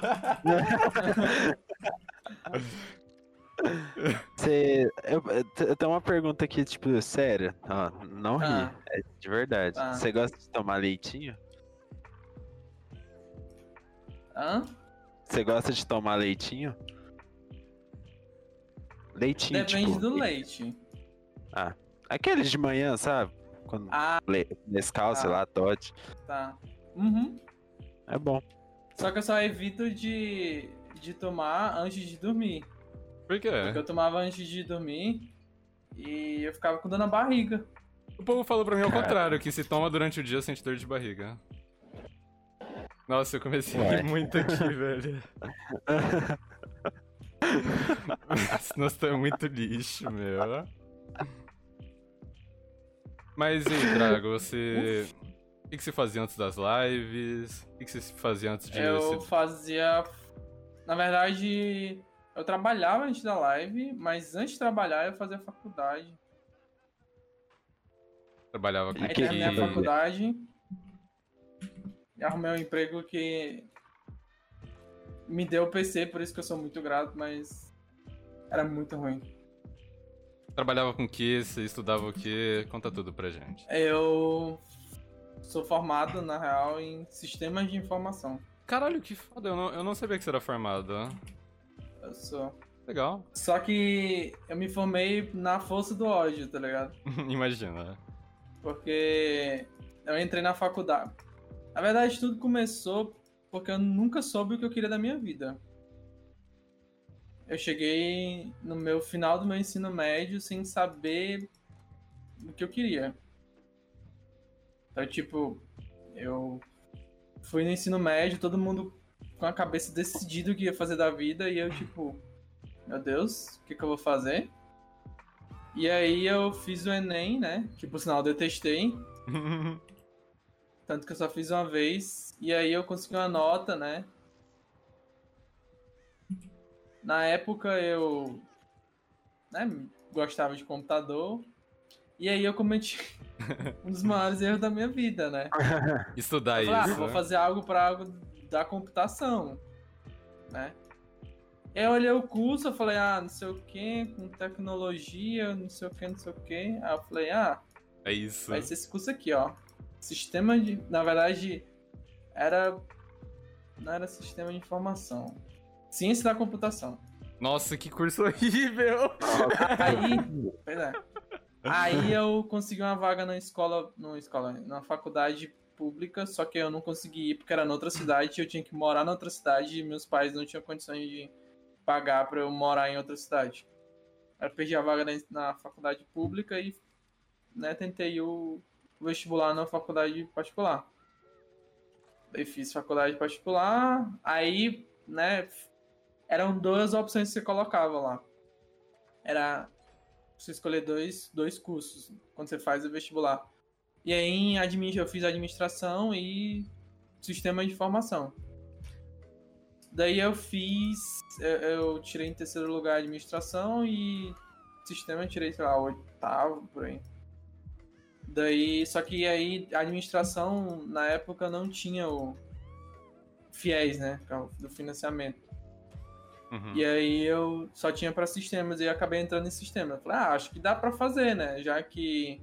Você. Eu, eu tenho uma pergunta aqui, tipo, séria. Ó, não ri. Ah. É de verdade. Tá. Você gosta de tomar leitinho? Hã? Você gosta de tomar leitinho? Leitinho, Depende tipo, do leite. Aqueles de manhã, sabe? Quando Ah. Nescau, sei Ah. lá, Todd. tá. Uhum. É bom. Só que eu só evito de, de tomar antes de dormir. Por quê? Porque eu tomava antes de dormir e eu ficava com dor na barriga. O povo falou pra mim ao contrário, que se toma durante o dia sente dor de barriga. Nossa, eu comecei a rir muito aqui, velho. Nós estamos muito lixo, meu. Mas e aí, Drago, você. O que, que você fazia antes das lives? O que, que você fazia antes de. Eu fazia. Na verdade, eu trabalhava antes da live, mas antes de trabalhar eu fazia faculdade. Trabalhava com Aí que- terminei a faculdade e arrumei um emprego que me deu o PC, por isso que eu sou muito grato, mas era muito ruim. Trabalhava com o que? Você estudava o que? Conta tudo pra gente. Eu sou formado, na real, em sistemas de informação. Caralho, que foda, eu não, eu não sabia que você era formado. Eu sou. Legal. Só que eu me formei na força do ódio, tá ligado? Imagina. Porque eu entrei na faculdade. Na verdade, tudo começou porque eu nunca soube o que eu queria da minha vida. Eu cheguei no meu final do meu ensino médio sem saber o que eu queria. Então, tipo, eu fui no ensino médio, todo mundo com a cabeça decidida o que ia fazer da vida, e eu, tipo, meu Deus, o que, que eu vou fazer? E aí eu fiz o Enem, né? Que por sinal eu detestei. Tanto que eu só fiz uma vez. E aí eu consegui uma nota, né? Na época eu né, gostava de computador. E aí eu cometi. um dos maiores erros da minha vida, né? Estudar falei, ah, isso. vou fazer algo para algo da computação, né? Eu olhei o curso, eu falei, ah, não sei o que, com tecnologia, não sei o que, não sei o que. Aí eu falei, ah, É isso. vai ser esse curso aqui, ó. Sistema de. Na verdade, era. Não era sistema de informação. Ciência da computação. Nossa, que curso horrível! Aí. Pois é. Aí eu consegui uma vaga na escola. Na escola, na faculdade pública, só que eu não consegui ir porque era noutra cidade, eu tinha que morar na outra cidade e meus pais não tinham condições de pagar pra eu morar em outra cidade. Aí eu perdi a vaga na, na faculdade pública e né, tentei o vestibular na faculdade particular. Daí fiz faculdade particular, aí, né, eram duas opções que você colocava lá. Era você escolher dois, dois cursos quando você faz o vestibular. E aí em admin, eu fiz administração e sistema de informação. Daí eu fiz. Eu, eu tirei em terceiro lugar administração e sistema eu tirei, sei lá, oitavo, por aí. Daí, só que aí a administração na época não tinha o FIES, né? Do financiamento. Uhum. E aí eu só tinha para sistemas e eu acabei entrando em sistema. Eu falei, ah, acho que dá para fazer, né? Já que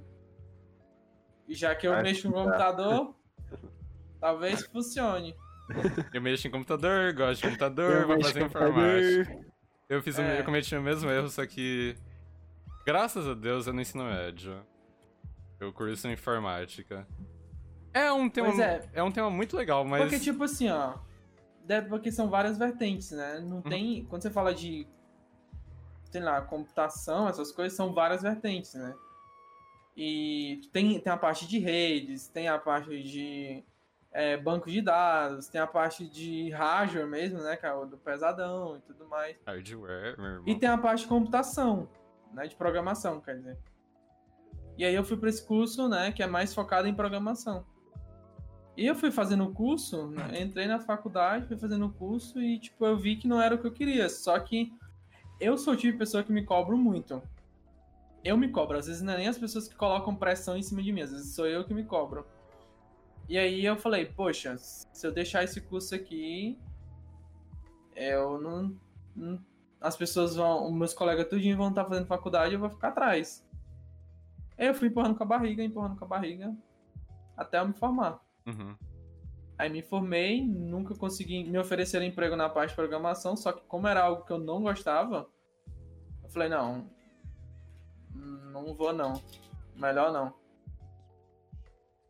já que eu Acho mexo no computador, talvez funcione. Eu mexo em computador, gosto de computador, vou mexo fazer informática. computador. Eu fiz É. eu cometi o mesmo erro, só que. Graças a Deus eu no ensino médio. Eu curso em informática. É um tema. É. é. um tema muito legal, mas. Porque, tipo assim, ó. Deve, porque são várias vertentes, né? Uhum. Não tem. Quando você fala de. Sei lá, computação, essas coisas, são várias vertentes, né? E tem, tem a parte de redes, tem a parte de é, banco de dados, tem a parte de hardware mesmo, né? Que é do pesadão e tudo mais. Hardware, meu irmão. E tem a parte de computação, né? De programação, quer dizer. E aí eu fui para esse curso, né? Que é mais focado em programação. E eu fui fazendo o curso, né, entrei na faculdade, fui fazendo o curso e, tipo, eu vi que não era o que eu queria. Só que eu sou o tipo de pessoa que me cobro muito. Eu me cobro. Às vezes não é nem as pessoas que colocam pressão em cima de mim, às vezes sou eu que me cobro. E aí eu falei, poxa, se eu deixar esse curso aqui, eu não. não- as pessoas vão. Meus colegas tudinho vão estar fazendo faculdade eu vou ficar atrás. Aí eu fui empurrando com a barriga, empurrando com a barriga, até eu me formar. Uhum. Aí me formei, nunca consegui me oferecer emprego na parte de programação, só que como era algo que eu não gostava, eu falei, não, não vou não, melhor não.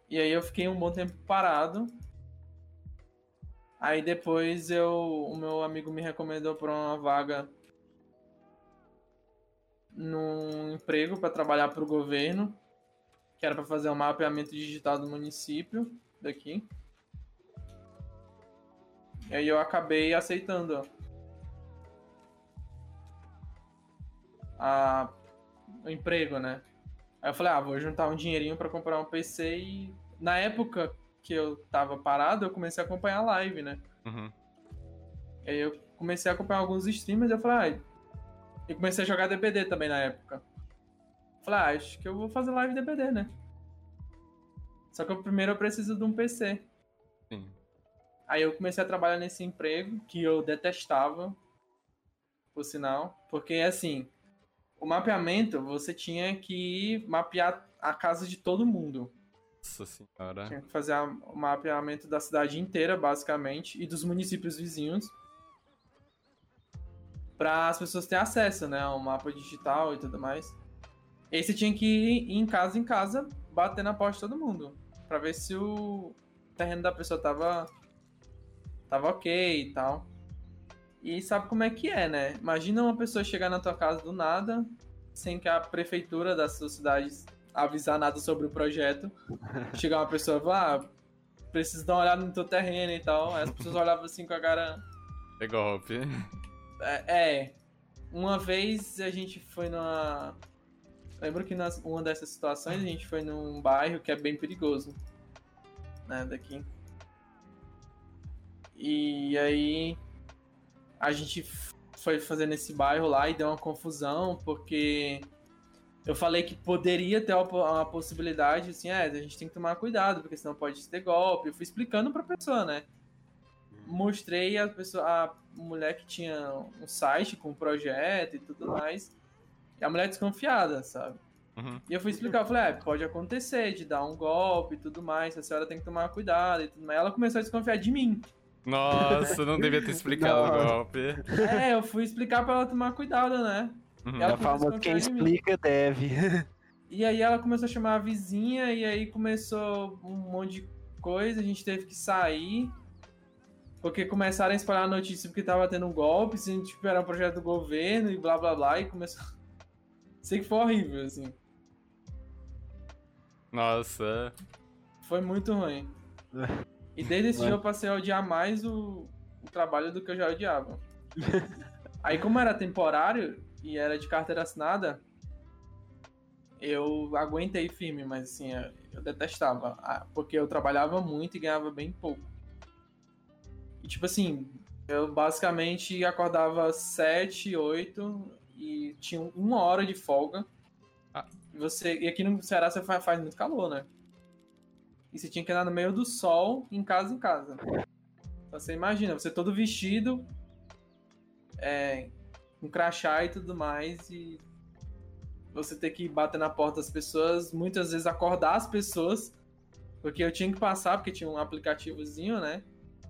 E aí eu fiquei um bom tempo parado. Aí depois eu, o meu amigo me recomendou para uma vaga num emprego para trabalhar para o governo, que era para fazer um mapeamento digital do município daqui. E aí eu acabei aceitando a, o emprego, né? Aí eu falei, ah, vou juntar um dinheirinho pra comprar um PC e na época que eu tava parado, eu comecei a acompanhar a live, né? Uhum. E aí eu comecei a acompanhar alguns streamers e eu falei, ah, e comecei a jogar DBD também na época. Falei, ah, acho que eu vou fazer live DBD, né? Só que eu- primeiro eu preciso de um PC. Sim. Aí eu comecei a trabalhar nesse emprego que eu detestava, por sinal, porque assim, o mapeamento você tinha que mapear a casa de todo mundo. Nossa senhora. Tinha que fazer o mapeamento da cidade inteira, basicamente, e dos municípios vizinhos. Para as pessoas terem acesso, né, ao mapa digital e tudo mais. E aí você tinha que ir em casa em casa, bater na porta de todo mundo, para ver se o terreno da pessoa tava tava ok e tal. E sabe como é que é, né? Imagina uma pessoa chegar na tua casa do nada, sem que a prefeitura da sua cidade avisar nada sobre o projeto. Chegar uma pessoa e falar, ah, preciso dar uma olhada no teu terreno e tal. Aí as pessoas olhavam assim com a cara. É golpe. É. é. Uma vez a gente foi numa. Lembro que nas uma dessas situações a gente foi num bairro que é bem perigoso. Né, daqui. E aí a gente foi fazer nesse bairro lá e deu uma confusão, porque eu falei que poderia ter uma possibilidade, assim, é, a gente tem que tomar cuidado, porque senão pode ter golpe. Eu fui explicando pra pessoa, né? Mostrei a pessoa, a mulher que tinha um site com um projeto e tudo mais. E a mulher desconfiada, sabe? Uhum. E eu fui explicar, eu falei, é, pode acontecer de dar um golpe e tudo mais, a senhora tem que tomar cuidado e tudo mais. Ela começou a desconfiar de mim. Nossa, não devia ter explicado o golpe. É, eu fui explicar pra ela tomar cuidado, né? Uhum. Ela É o famoso quem explica deve. E aí ela começou a chamar a vizinha, e aí começou um monte de coisa, a gente teve que sair. Porque começaram a espalhar a notícia porque tava tendo um golpe, se a gente tipo, era um projeto do governo e blá blá blá, e começou. Sei que foi horrível, assim. Nossa. Foi muito ruim. E desde esse Ué. dia eu passei a odiar mais o, o trabalho do que eu já odiava. Aí, como era temporário e era de carteira assinada, eu aguentei firme, mas assim, eu, eu detestava. Porque eu trabalhava muito e ganhava bem pouco. E tipo assim, eu basicamente acordava 7, 8 e tinha uma hora de folga. Ah. E, você, e aqui no Ceará você faz, faz muito calor, né? E você tinha que andar no meio do sol, em casa em casa. Então você imagina, você todo vestido, é, com crachá e tudo mais, e você ter que bater na porta das pessoas, muitas vezes acordar as pessoas, porque eu tinha que passar, porque tinha um aplicativozinho, né?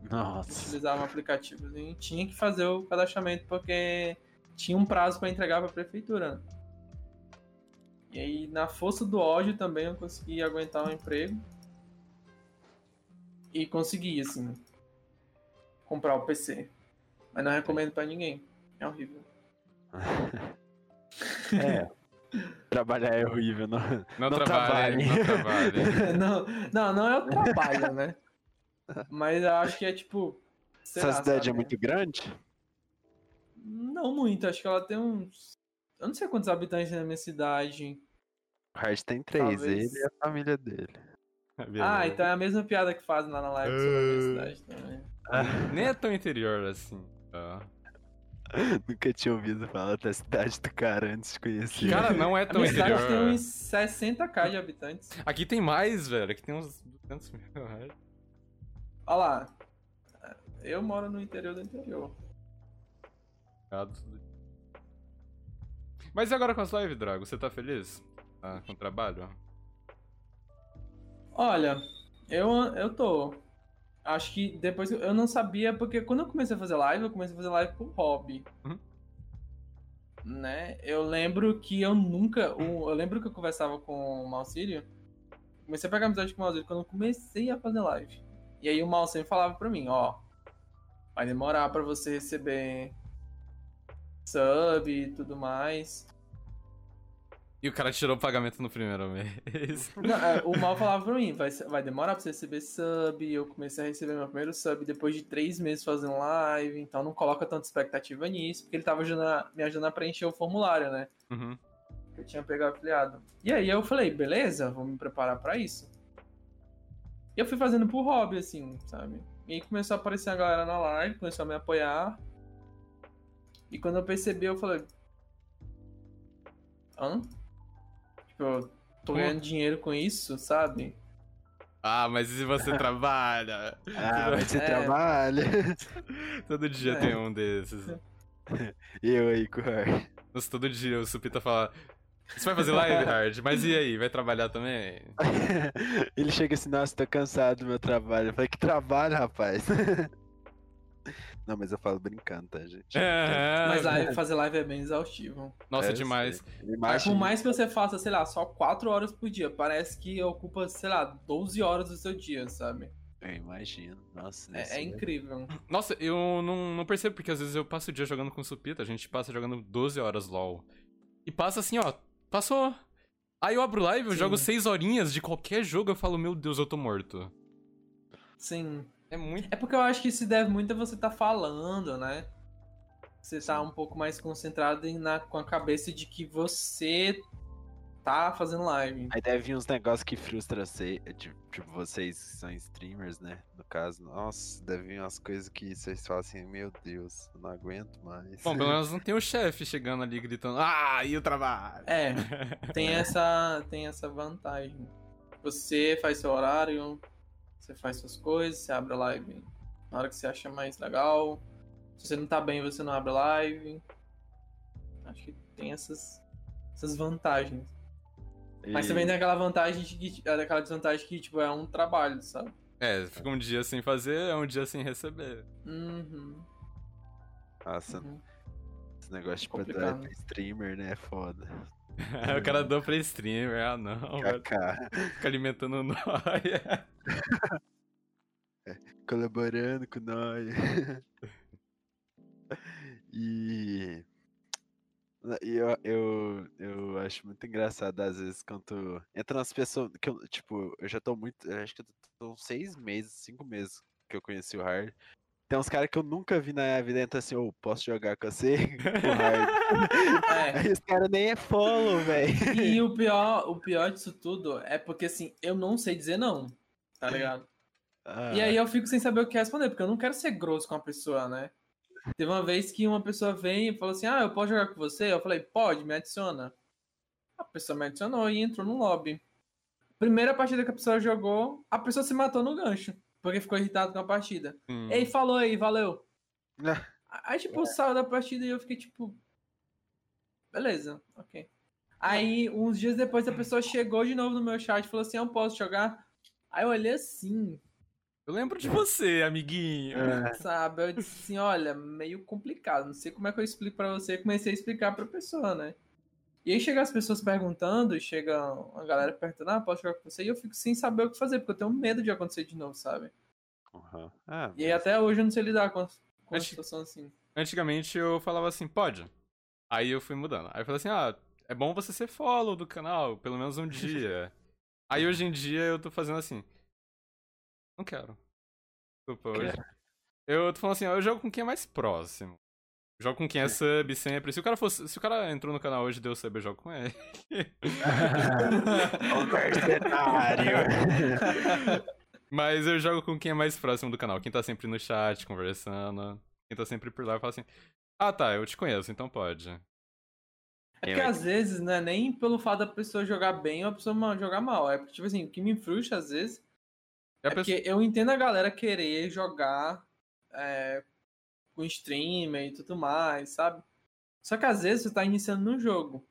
Nossa. utilizava um aplicativozinho, tinha que fazer o cadastramento, porque tinha um prazo para entregar para a prefeitura. E aí, na força do ódio também, eu consegui aguentar um emprego. E consegui, assim, comprar o PC. Mas não recomendo para ninguém. É horrível. É. Trabalhar é horrível, não. Não, Não trabalhe, trabalhe. não trabalhe. não, não, não é o trabalho, né? Mas eu acho que é tipo. Essa cidade sabe? é muito grande? Não muito, acho que ela tem uns. Eu não sei quantos habitantes tem na minha cidade. O Hard tem três, Talvez. ele e a família dele. Ah, então é a mesma piada que fazem lá na live sobre a minha Ah. cidade também. Nem é tão interior assim. tá? Nunca tinha ouvido falar da cidade do cara antes de conhecer. Cara, não é A tão cidade interior. tem uns 60k de habitantes. Aqui tem mais, velho. Aqui tem uns 200 mil. Olha lá. Eu moro no interior do interior. Mas e agora com as lives, Drago? Você tá feliz? Ah, com o trabalho? Olha, eu, eu tô. Acho que depois eu não sabia, porque quando eu comecei a fazer live, eu comecei a fazer live por hobby. Uhum. Né? Eu lembro que eu nunca. o- Eu lembro que eu conversava com o Malcírio. Comecei a pegar amizade com o Malcírio quando eu comecei a fazer live. E aí o Mal sempre falava pra mim, ó. Vai demorar pra você receber sub e tudo mais. E o cara tirou o pagamento no primeiro mês. Não, é, o Mal falava pra mim, vai, vai demorar pra você receber sub. Eu comecei a receber meu primeiro sub depois de três meses fazendo live, então não coloca tanta expectativa nisso, porque ele tava ajudando me ajudando a preencher o formulário, né? Uhum. Eu tinha pegado afiliado. E aí eu falei, beleza, vou me preparar pra isso. E eu fui fazendo por hobby, assim, sabe? E aí começou a aparecer a galera na live, começou a me apoiar. E quando eu percebi, eu falei. Hã? Tipo, eu tô Pô. ganhando dinheiro com isso, sabe? Ah, mas e se você trabalha? Ah, mas você É. trabalha. Todo dia É. tem um desses. Eu aí com o Hard. Nossa, todo dia o Supita fala. Você vai fazer live, Hard? Mas e aí? Vai trabalhar também? Ele chega assim, nossa, tô cansado do meu trabalho. Eu falei, que trabalho, rapaz. Não, mas eu falo brincando, tá, gente? É, Mas live- fazer live é bem exaustivo. Nossa, É, demais. eu Por mais que você faça, sei lá, só 4 horas por dia, parece que ocupa, sei lá, 12 horas do seu dia, sabe? Eu imagino. Nossa, É, é incrível. Nossa, eu não, não percebo, porque às vezes eu passo o dia jogando com o Supita, a gente passa jogando 12 horas LOL. E passa assim, ó, passou. Aí eu abro live, eu Sim. jogo 6 horinhas de qualquer jogo, eu falo, meu Deus, eu tô morto. Sim. É muito. É porque eu acho que se deve muito a você tá falando, né? Você tá um pouco mais concentrado em- na, com a cabeça de que você tá fazendo live. Aí deve vir uns negócios que frustram você, tipo, tipo, vocês que são streamers, né? No caso, nossa, deve vir umas coisas que vocês falam assim, meu Deus, eu não aguento mais. Bom, pelo menos não tem o chefe chegando ali gritando, ah, e o trabalho? É, tem essa, tem essa vantagem. Você faz seu horário, você faz suas coisas, você abre a live na hora que você acha mais legal. Se você não tá bem, você não abre a live. Acho que tem essas, essas vantagens. Mas E- também tem aquela vantagem de que, é aquela desvantagem que, tipo, é um trabalho, sabe? É, fica um dia sem fazer, é um dia sem receber. Uhum. Nossa, uhum. Esse negócio de Complicado. pra streamer, né? É foda. o cara deu pra streamer, ah não, ficar alimentando nóia. Colaborando com nós. e. e eu, eu, eu acho muito engraçado, às vezes, quando entra umas pessoas. Que eu, tipo, eu já tô muito. eu Acho que eu tô seis meses, cinco meses que eu conheci o Hard. Tem uns caras que eu nunca vi na vida entra assim, ô, posso jogar com você? É. Os caras nem é follow, velho. E o pior, o pior disso tudo é porque, assim, eu não sei dizer não, tá ligado? E aí eu fico sem saber o que responder, porque eu não quero ser grosso com a pessoa, né? Teve uma vez que uma pessoa vem e falou assim: Ah, eu posso jogar com você? Eu falei: Pode, me adiciona. A pessoa me adicionou e entrou no lobby. Primeira partida que a pessoa jogou, a pessoa se matou no gancho, porque ficou irritado com a partida. Hum. Ei, falou aí, valeu. Ah. Aí, tipo, saiu da partida e eu fiquei tipo. Beleza, ok. Aí, uns dias depois, a pessoa chegou de novo no meu chat e falou assim: Eu posso jogar? Aí eu olhei assim, Eu lembro de você, amiguinho. É. sabe? Eu disse assim: Olha, meio complicado, não sei como é que eu explico pra você. Comecei a explicar pra pessoa, né? E aí chega as pessoas perguntando, e chega a galera perguntando: Ah, posso jogar com você? E eu fico sem saber o que fazer, porque eu tenho medo de acontecer de novo, sabe? Uhum. Ah, E aí até hoje eu não sei lidar com, a- com Acho- situação assim. Antigamente eu falava assim, pode. Aí eu fui mudando. Aí eu falei assim, ah, é bom você ser follow do canal, pelo menos um dia. Aí hoje em dia eu tô fazendo assim. Não quero. Desculpa, hoje. Quero. Eu tô falando assim, ó, eu jogo com quem é mais próximo. Jogo com quem é sub sempre. Se o cara fosse. Se o cara entrou no canal hoje e deu sub, eu jogo com ele. o mercenário. Mas eu jogo com quem é mais próximo do canal. Quem tá sempre no chat, conversando. Quem tá sempre por lá fala assim. Ah tá, eu te conheço, então pode. É porque vai- às vezes, não é nem pelo fato da pessoa jogar bem ou a pessoa mal- jogar mal. É porque, tipo assim, o que me frustra às vezes a é pessoa- porque eu entendo a galera querer jogar é, com streamer e tudo mais, sabe? Só que às vezes você tá iniciando no jogo.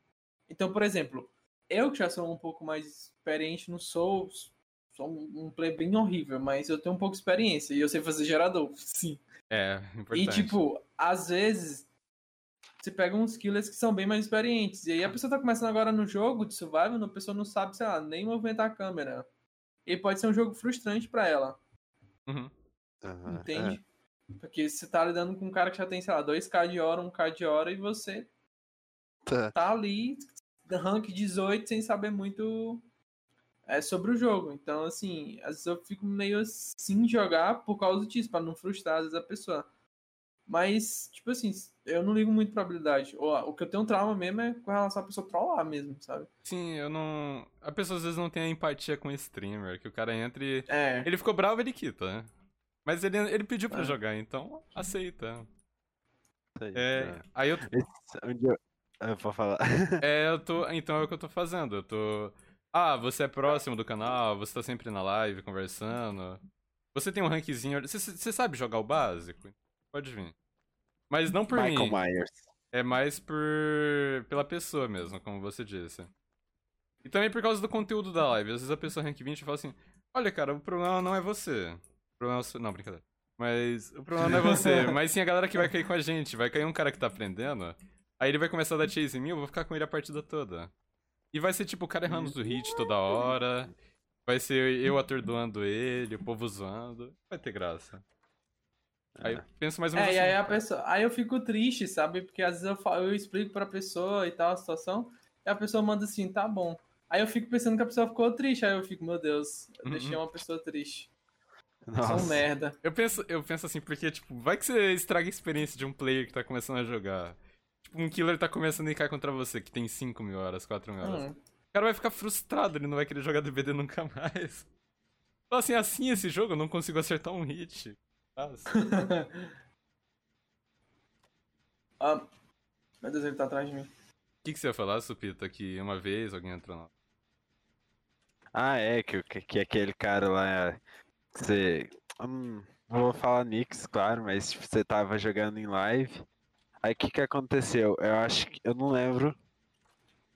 Então, por exemplo, eu que já sou um pouco mais experiente no Souls, sou um, um player bem horrível, mas eu tenho um pouco de experiência e eu sei fazer gerador, sim. É, E, importante. tipo, às vezes você pega uns killers que são bem mais experientes. E aí a pessoa tá começando agora no jogo de survival, a pessoa não sabe, sei lá, nem movimentar a câmera. E pode ser um jogo frustrante pra ela, Uhum. Entende? Porque você tá lidando com um cara que já tem, sei lá, 2k de hora, 1k de hora, e você tá. tá ali, rank 18, sem saber muito é, sobre o jogo. Então, assim, às vezes eu fico meio assim jogar por causa disso, pra não frustrar às vezes a pessoa. Mas, tipo assim, eu não ligo muito pra habilidade. O, o que eu tenho trauma mesmo é com relação à pessoa trollar mesmo, sabe? Sim, eu não. A pessoa às vezes não tem a empatia com o streamer, que o cara entra e. É. Ele ficou bravo, ele quita, né? Mas ele, ele pediu pra É. jogar, então aceita. Aí, É, tá. aí eu, onde eu... Ah, pode falar. é, eu tô. Então é o que eu tô fazendo. Eu tô. Ah, você é próximo do canal, você tá sempre na live conversando. Você tem um rankzinho. Você, você sabe jogar o básico? Pode vir. Mas não por Michael mim. Myers. É mais por pela pessoa mesmo, como você disse. E também por causa do conteúdo da live. Às vezes a pessoa rank 20 fala assim: Olha, cara, o problema não é você. O problema é o seu... Não, brincadeira. Mas o problema não é você, mas sim a galera que vai cair com a gente. Vai cair um cara que tá aprendendo. Aí ele vai começar a dar chase em mim, eu vou ficar com ele a partida toda. E vai ser tipo o cara errando do hit toda hora. Vai ser eu atordoando ele, o povo zoando. Vai ter graça. Aí eu penso mais ou menos É, e assim. aí a pessoa. Aí eu fico triste, sabe? Porque às vezes eu, falo, eu explico pra pessoa e tal a situação, e a pessoa manda assim, tá bom. Aí eu fico pensando que a pessoa ficou triste, aí eu fico, meu Deus, eu deixei Uhum. uma pessoa triste. Um Nossa. merda. Eu penso, eu penso assim, porque, tipo, vai que você estraga a experiência de um player que tá começando a jogar. Tipo, um killer tá começando a cai contra você, que tem 5 mil horas, 4 mil horas. Hum. cara vai ficar frustrado, ele não vai querer jogar DBD nunca mais. Fala assim, assim esse jogo, eu não consigo acertar um hit. Nossa. ah, meu Deus, ele tá atrás de mim. O que, que você ia falar, Supita? Que uma vez alguém entrou na. Ah, é, que, que, que aquele cara lá. Você. Hum, não vou falar Nix, claro, mas tipo, você tava jogando em live. Aí o que que aconteceu? Eu acho que. Eu não lembro.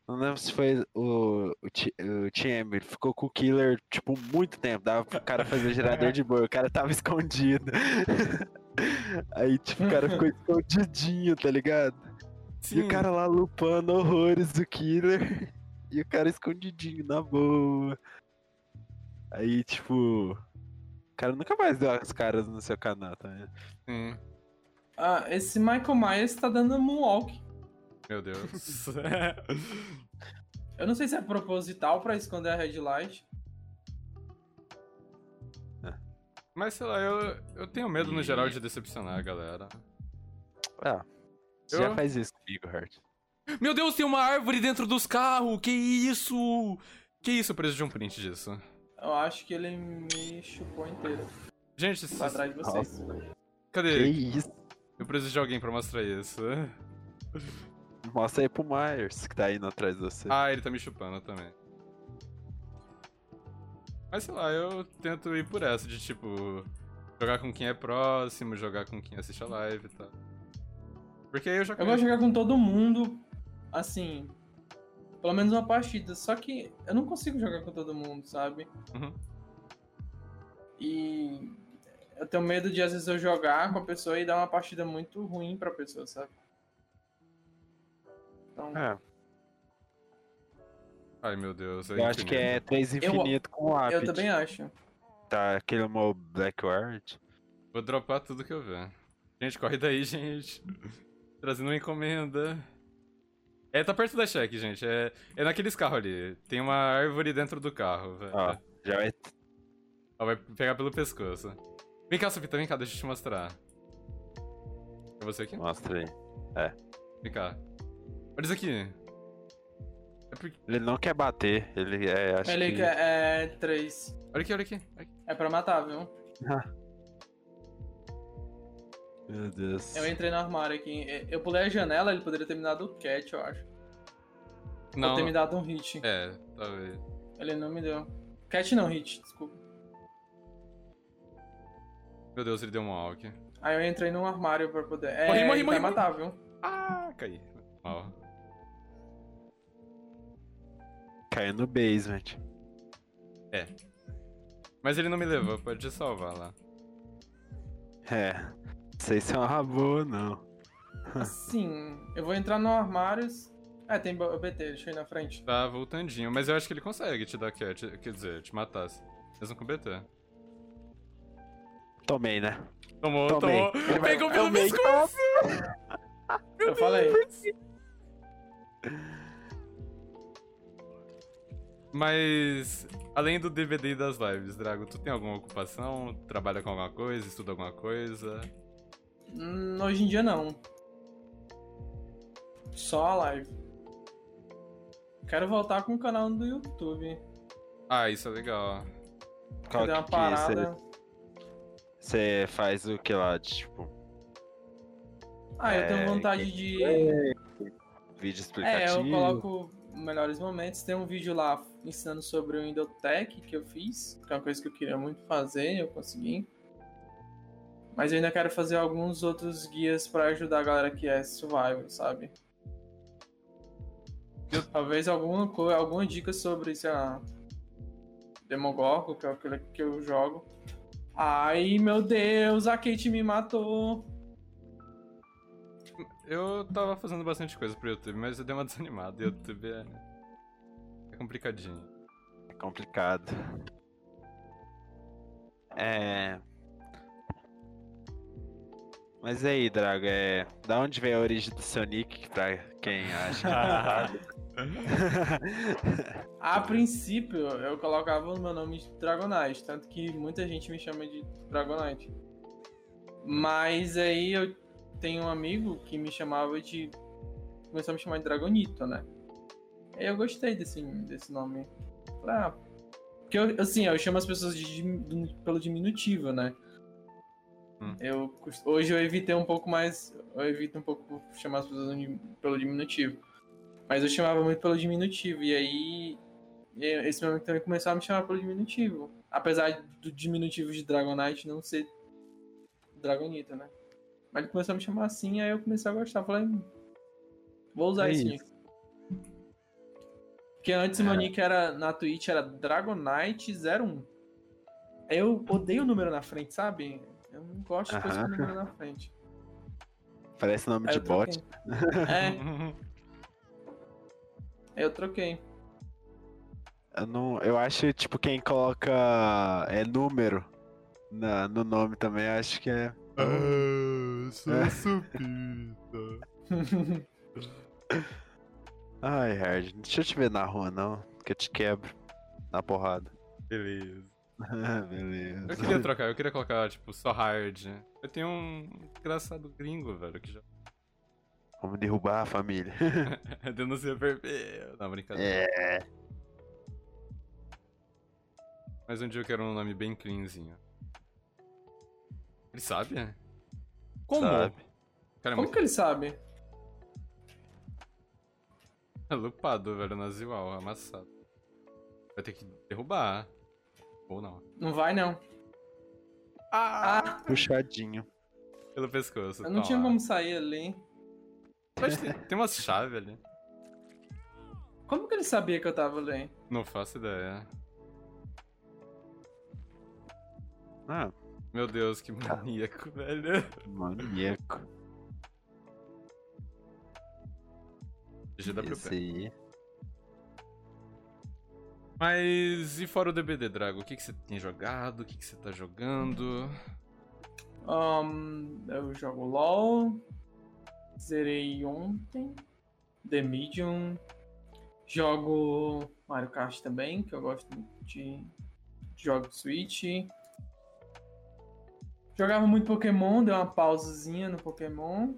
Não lembro se foi o, o, o TM, ele ficou com o killer, tipo, muito tempo. Dava pro cara fazer gerador de boi, o cara tava escondido. Aí, tipo, o cara ficou escondidinho, tá ligado? E o cara lá lupando horrores do killer. E o cara escondidinho, na boa. Aí, tipo. O cara nunca mais deu as caras no seu canal, tá vendo? Sim. Ah, esse Michael Myers tá dando moonwalk. Meu Deus. Eu não sei se é proposital pra esconder a red light. Mas sei lá, eu, eu tenho medo no geral de decepcionar a galera. Ah. Você Eu- já faz isso comigo, Hart. Meu Deus, tem uma árvore dentro dos carros! Que isso? Que isso? Eu preciso de um print disso. Eu acho que ele me chupou inteiro. Gente, Tá atrás de vocês. Que cadê? isso? Eu preciso de alguém pra mostrar isso. Mostra aí pro Myers, que tá indo atrás de você. Ah, ele tá me chupando também. Mas sei lá, eu tento ir por essa, de tipo, jogar com quem é próximo, jogar com quem assiste a live e tal. Porque aí eu já Eu de jogar com todo mundo, assim, pelo menos uma partida. Só que eu não consigo jogar com todo mundo, sabe? Uhum. E eu tenho medo de às vezes eu jogar com a pessoa e dar uma partida muito ruim pra pessoa, sabe? Então, É, Ai meu Deus. eu acho que é 3 infinito com o eu também acho. Tá, aquele mo Blackward. Vou dropar tudo que eu ver. Gente, corre daí, gente. Trazendo uma encomenda. É, tá perto da cheque, gente. É, é naqueles carros ali. Tem uma árvore dentro do carro. velho. Ó, já vai. Ó, vai pegar pelo pescoço. Vem cá, Supita, vem cá, deixa eu te mostrar. É você aqui? Mostra aí. Vem cá. Olha isso aqui. É porque... Ele não quer bater, ele é. Acho Ele que... quer- é 3. Olha aqui, olha aqui. Olha aqui. É pra matar, viu? Meu Deus. Eu entrei no armário aqui. Eu pulei a janela, ele poderia ter me dado o cat, eu acho. Não. Ou ter me dado um hit. É, talvez. Ele não me deu. Cat não, hit, desculpa. Meu Deus, ele deu um walk. Aí eu entrei num armário pra poder. É, Morri, morri, ele morri, vai matar, viu? Ah, caí. Mal. Caiu no basement. Mas ele não me levou, pode salvar lá. É. Não sei se é uma boa, não. Assim, eu vou entrar no armário. É, tem B- BT, deixa eu ir na frente. Tá voltandinho, mas eu acho que ele consegue te dar cat, quer dizer, te matar. Mesmo com BT. Tomei, né? Tomou, Tomei. tomou. Pegou pelo pescoço. Eu falei. Mas, além do DVD e das lives, Drago, tu tem alguma ocupação? Trabalha com alguma coisa? Estuda alguma coisa? Hum, hoje em dia não. Só a live. Quero voltar com o canal do YouTube. Ah, isso é legal. Qual Fazer uma que parada. Você faz o que lá? Tipo, Ah, eu tenho É, vontade de. vídeo É, explicativo? eu coloco melhores momentos. Tem um vídeo lá ensinando sobre o Indotech que eu fiz, que é uma coisa que eu queria muito fazer, eu consegui. Mas eu ainda quero fazer alguns outros guias pra ajudar a galera que é survival, sabe? Eu- Talvez alguma coisa, alguma dica sobre, sei lá, Demogorgon, que é aquele que eu jogo. Ai, meu Deus, a Kate me matou. Eu tava fazendo bastante coisa pro YouTube, mas eu dei uma desanimada. E o YouTube é. é complicadinho. É complicado. É. Mas e aí, Drago, é... da onde veio a origem do seu nick, pra quem acha? A princípio, eu colocava o meu nome de Dragonite, tanto que muita gente me chama de Dragonite. Mas aí eu tenho um amigo que me chamava de. começou a me chamar de Dragonito, né? Aí eu gostei desse, desse nome. Ah, porque eu, assim, eu chamo as pessoas de, dim- pelo diminutivo, né? Hum. Eu, hoje eu evitei um pouco mais. Eu evito um pouco chamar as pessoas pelo diminutivo. Mas eu chamava muito pelo diminutivo. E aí. Esse meu amigo também começou a me chamar pelo diminutivo. Apesar do diminutivo de Dragonite não ser Dragonita, né? Mas ele começou a me chamar assim, aí eu comecei a gostar. Falei, "Hum, vou usar É esse nick. Porque antes meu É. nick era, na Twitch era Dragonite01. Eu odeio o número na frente, sabe? Eu não gosto de coisa com número na frente. Parece nome Aí de bot. troquei. É, aí eu troquei. Eu, não, eu acho, tipo, quem coloca é número na, no nome também, acho que é. Ah, sou É. supita. Ai, Hard, deixa eu te ver na rua, não, que eu te quebro na porrada. Beleza. Beleza. Eu queria trocar, eu queria colocar, tipo, só hard. Eu tenho um engraçado gringo, velho, que já Vamos derrubar a família. denuncia perfeito. Não, brincadeira. É. Mas um dia eu quero um nome bem cleanzinho. Ele sabe? Como? Sabe? Cara, é Como muito que ele sabe? lupado, velho, Naziwal, amassado. Vai ter que derrubar. Ou não. Não vai, não. Ah, Puxadinho. Pelo pescoço. eu não tá tinha lá. como sair ali. Mas tem, tem umas chaves ali. Como que ele sabia que eu tava ali? Não faço ideia. Ah, Meu Deus, que maníaco, velho. maníaco. GWP. Esse aí. Mas e fora o DBD, Drago? O que, que você tem jogado? O que, que você tá jogando? Ahn, eu jogo LOL. Zerei ontem. The Medium. Jogo Mario Kart também, que eu gosto muito de jogo Switch. Jogava muito Pokémon, deu uma pausazinha no Pokémon.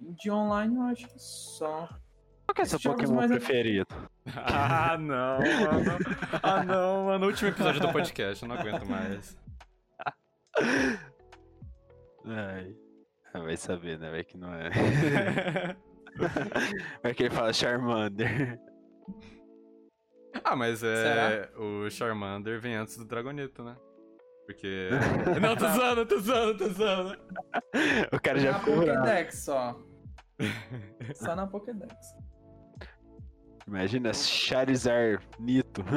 De online eu acho que só. Qual que é seu Pokémon preferido? Ah, não, mano. Ah, não, mano. Último episódio do podcast, eu não aguento mais. Ai. Ah, Vai saber, né? Vai que não é. Vai que ele fala Charmander. ah, mas é. Será? O Charmander vem antes do Dragonito, né? Porque. Não, tô zoando, tô zoando, tô zoando. O cara já na ficou bravo. Pokédex só. Só na Pokédex. Imagina Charizard Nito.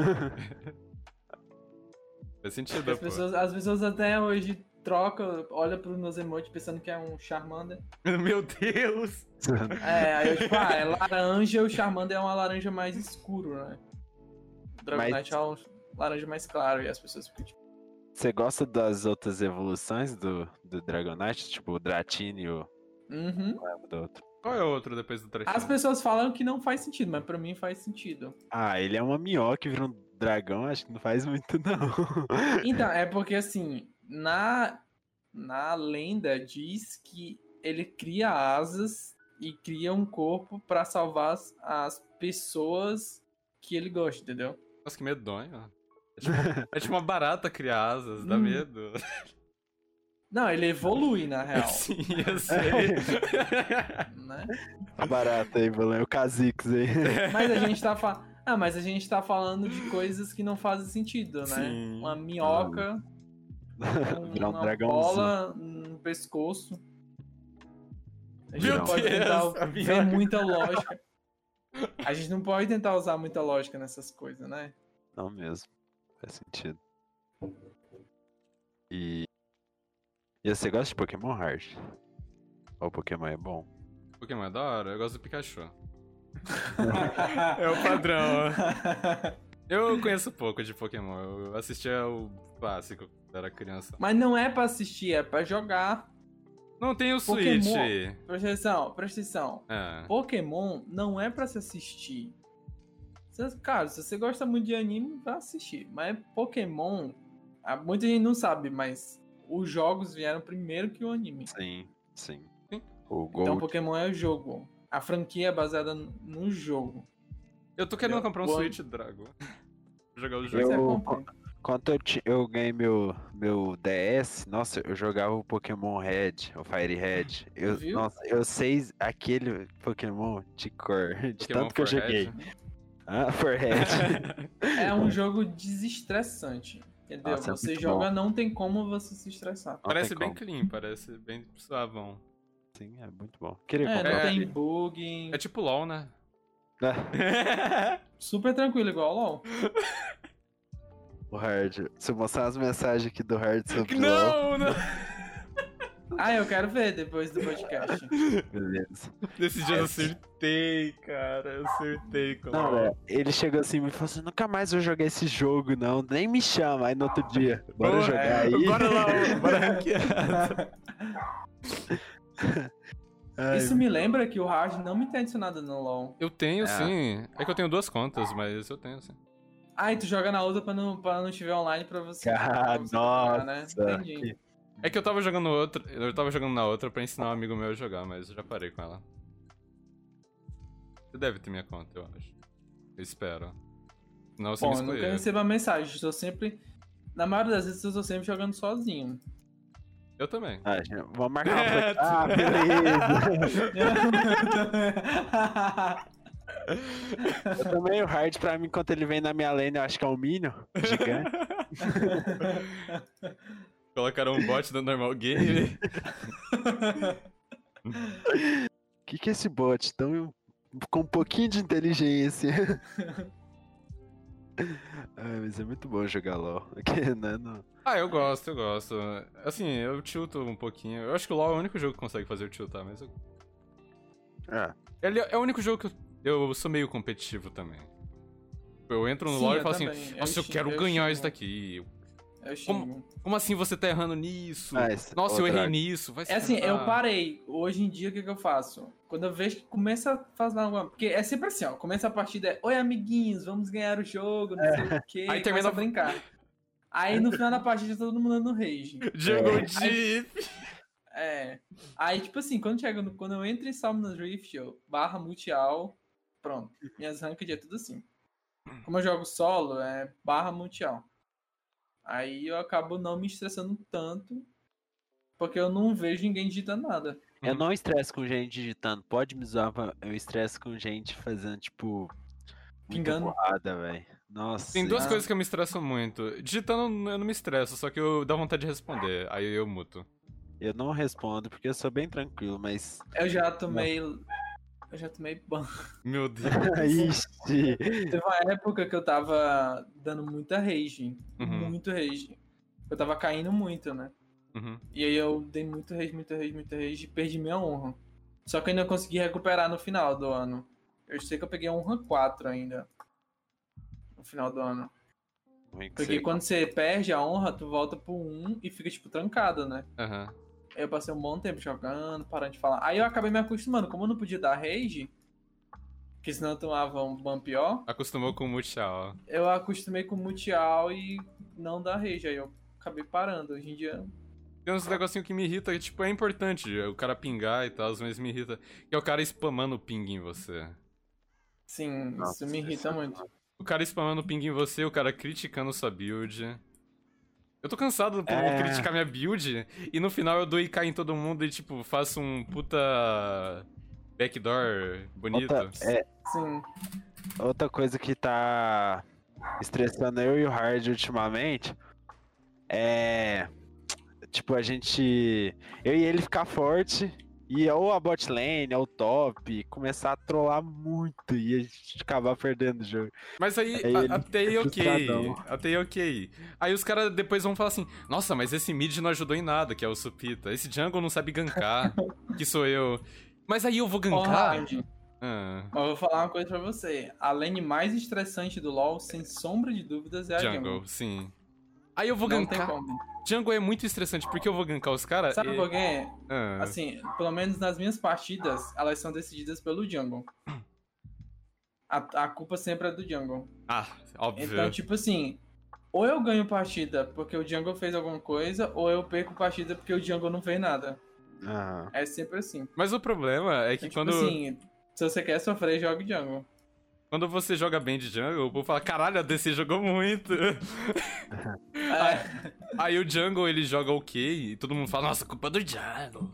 Faz sentido, As pô. pessoas, as pessoas até hoje trocam, olham pros meus emotes pensando que é um Charmander. Meu Deus! É, aí eu tipo, ah, é laranja, o Charmander é uma laranja mais escuro, né? O Dragonite é um laranja mais claro, e as pessoas ficam tipo, Você gosta das outras evoluções do, do Dragonite? Tipo o Dratini e o uhum. do outro. Qual é o outro depois do Trash? As pessoas falam que não faz sentido, mas pra mim faz sentido. Ah, ele é uma minhoca que vira um dragão, acho que não faz muito não. Então, é porque assim, na, na lenda diz que ele cria asas e cria um corpo pra salvar as, as pessoas que ele gosta, entendeu? Nossa, que medonho. É tipo, é tipo uma barata criar asas, dá Hum. medo. Não, ele evolui, na real. Sim, eu sei. né? Tá barato aí, Bolão. O Kha'Zix aí. Mas a gente tá fa... Ah, mas a gente tá falando de coisas que não fazem sentido, né? Sim. Uma minhoca, Virar um uma dragãozão. bola no pescoço. A gente Meu não pode Deus, tentar ver muita lógica. A gente não pode tentar usar muita lógica nessas coisas, né? Não mesmo. Faz sentido. E. E você gosta de Pokémon Hard? Ou Pokémon é bom? Pokémon é da hora, eu gosto do Pikachu. É o padrão. Eu conheço pouco de Pokémon, eu assistia o clássico quando era criança. Mas não é pra assistir, é pra jogar. Não tem o Pokémon. Switch. Presta atenção, presta atenção. É. Pokémon não é pra se assistir. Cara, se você gosta muito de anime, vai assistir. Mas Pokémon, ah, muita gente não sabe, mas os jogos vieram primeiro que o anime. Sim, sim. Sim. O Então Gold. Pokémon é o jogo. A franquia é baseada no jogo. Eu tô querendo Eu- comprar um o- Switch Dragon. jogar o jogo. é, Eu- comprei. Quando eu, eu ganhei meu, meu DS, nossa, eu jogava o Pokémon Red, o Fire Red. Eu, Viu? nossa, eu sei aquele Pokémon de cor, de Pokémon tanto que eu joguei. Red. Ah, for Red. É um jogo desestressante. Entendeu? Nossa, é você muito joga, não tem como você se estressar. Não parece bem como. clean, parece bem suavão. Sim, é muito bom. Queria É, comprar. não É. tem bug. É tipo LOL, né? Ah, Super tranquilo, igual o LOL. o Hard. Se eu mostrar as mensagens aqui do Hard sobre LOL, não, não! Ah, eu quero ver depois do podcast. beleza. Nesses dias eu acertei, cara. Eu acertei com Não, LOL. é, ele chegou assim e me falou assim: nunca mais vou jogar esse jogo, não. Nem me chama. Aí no outro dia, bora Boa, jogar é, aí. Bora lá, bora ranquear. Ai, Isso me lembra que o Hard não me tem adicionado no LoL. Eu tenho É. sim. É que eu tenho duas contas, mas eu tenho sim. Ah, e tu joga na outra pra não, pra não estiver online pra você. Ah, pra você jogar, né? nossa, Entendi. que- É que eu tava jogando outra. Eu tava jogando na outra pra ensinar um amigo meu a jogar, mas eu já parei com ela. Você deve ter minha conta, eu acho. Eu espero. Não, você Bom, me eu nunca excluiu. recebo a mensagem. Estou sempre. Na maioria das vezes eu tô sempre jogando sozinho. Eu também. Ah, vamos marcar uma É. Ah, beleza. Eu também, o Hard pra mim, enquanto ele vem na minha lane, eu acho que é um Minion gigante. Colocaram um bot no normal game. O que, que é esse bot? Tão com um pouquinho de inteligência. Ai, mas é muito bom jogar LOL. Aqui, né, não. ah, eu gosto, eu gosto. Assim, eu tilto um pouquinho. Eu acho que o LoL é o único jogo que consegue fazer eu tiltar, mas eu... Ah, Ele é o único jogo que eu, eu sou meio competitivo também. Eu entro no Sim, LoL e eu falo assim, também. Eu nossa, eu quero eu ganhar xingo. isso daqui. Eu xingo. Como assim você tá errando nisso? Ah, esse- Nossa, eu errei nisso. Vai É assim, eu parei. Hoje em dia, o que, que eu faço? Quando eu vejo que começa a fazer alguma. Porque é sempre assim, ó. Começa a partida, é Oi, amiguinhos, vamos ganhar o jogo, não sei o quê. Aí termina- termina a brincar. Aí no final da partida, todo mundo no rage. Jungle É. Deep. É. Aí, tipo assim, quando, chega no- quando eu entro em Summoners Rift, eu barra multial, pronto. Minhas ranked é tudo assim. Como eu jogo solo, é barra multial. Aí eu acabo não me estressando tanto, porque eu não vejo ninguém digitando nada. Eu não estresso com gente digitando. Pode me zoar, eu estresso com gente fazendo, tipo. Pingando. porrada, velho. Nossa. Tem duas Ah. coisas que eu me estressam muito. Digitando eu não me estresso, só que eu dá vontade de responder. Aí eu muto. Eu não respondo porque eu sou bem tranquilo, mas. Eu já tomei. Eu já tomei ban. Meu Deus. Ixi. Teve uma época que eu tava dando muita rage. Uhum. Muito rage. Eu tava caindo muito, né? Uhum. E aí eu dei muito rage, muito rage, muito rage e perdi minha honra. Só que eu ainda consegui recuperar no final do ano. Eu sei que eu peguei a honra 4 ainda. No final do ano. Porque você- quando você perde a honra, tu volta pro 1 e fica, tipo, trancado, né? Aham. Aí eu passei um bom tempo jogando, parando de falar. Aí eu acabei me acostumando. Como eu não podia dar rage, porque senão eu tomava um ban pior, Acostumou com o multial. eu acostumei com multial e não dar rage. Aí eu acabei parando. Hoje em dia. Tem uns negocinho que me irrita, que tipo, é importante o cara pingar e tal, mas me irrita. Que é o cara spamando o ping em você. Sim, Nossa, isso me irrita é muito. O cara spamando o ping em você, o cara criticando sua build. Eu tô cansado por É. criticar minha build e no final eu dou IK em todo mundo e tipo, faço um puta backdoor bonito. Outra, é, Sim. outra coisa que tá estressando eu e o Hard ultimamente é. Tipo, a gente. Eu e ele ficar forte e ou a bot lane, ou o top, começar a trollar muito e a gente acabar perdendo o jogo. Mas aí, Aí a- até ok. Até aí ok. Aí os caras depois vão falar assim: Nossa, mas esse mid não ajudou em nada, que é o Supita. Esse jungle não sabe gankar, que sou eu. Mas aí eu vou gankar. Hard, Ah, eu vou falar uma coisa pra você. A lane mais estressante do LoL, sem sombra de dúvidas, é a jungle. jungle, sim. Aí eu vou Não tem gankar. como. Jungle é muito estressante, porque eu vou gankar os caras. Sabe e... por quê? Ah, Assim, pelo menos nas minhas partidas, elas são decididas pelo jungle. A, a culpa sempre é do jungle. ah, óbvio. Então, tipo assim, ou eu ganho partida porque o jungle fez alguma coisa, ou eu perco partida porque o jungle não fez nada. Ah, É sempre assim. Mas o problema é que Então, quando. tipo assim, se você quer sofrer, jogue jungle. Quando você joga bem de jungle, o povo fala, caralho, a DC jogou muito. É, Aí o jungle, ele joga ok, e todo mundo fala, nossa, culpa do jungle.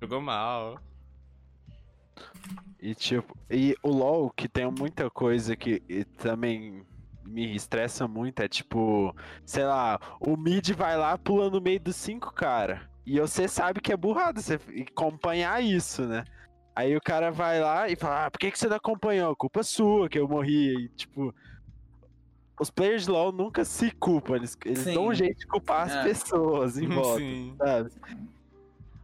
Jogou mal. E tipo, e o LoL que tem muita coisa que e também me estressa muito, é tipo, sei lá, o mid vai lá pula no meio dos cinco cara. E você sabe que é burrado você acompanhar isso, né? Aí o cara vai lá e fala, ah, por que, que você não acompanhou? Culpa sua que eu morri. E, tipo, os players de LoL nunca se culpam, eles, eles Sim. dão um jeito de culpar as É. pessoas em volta, Sim. sabe?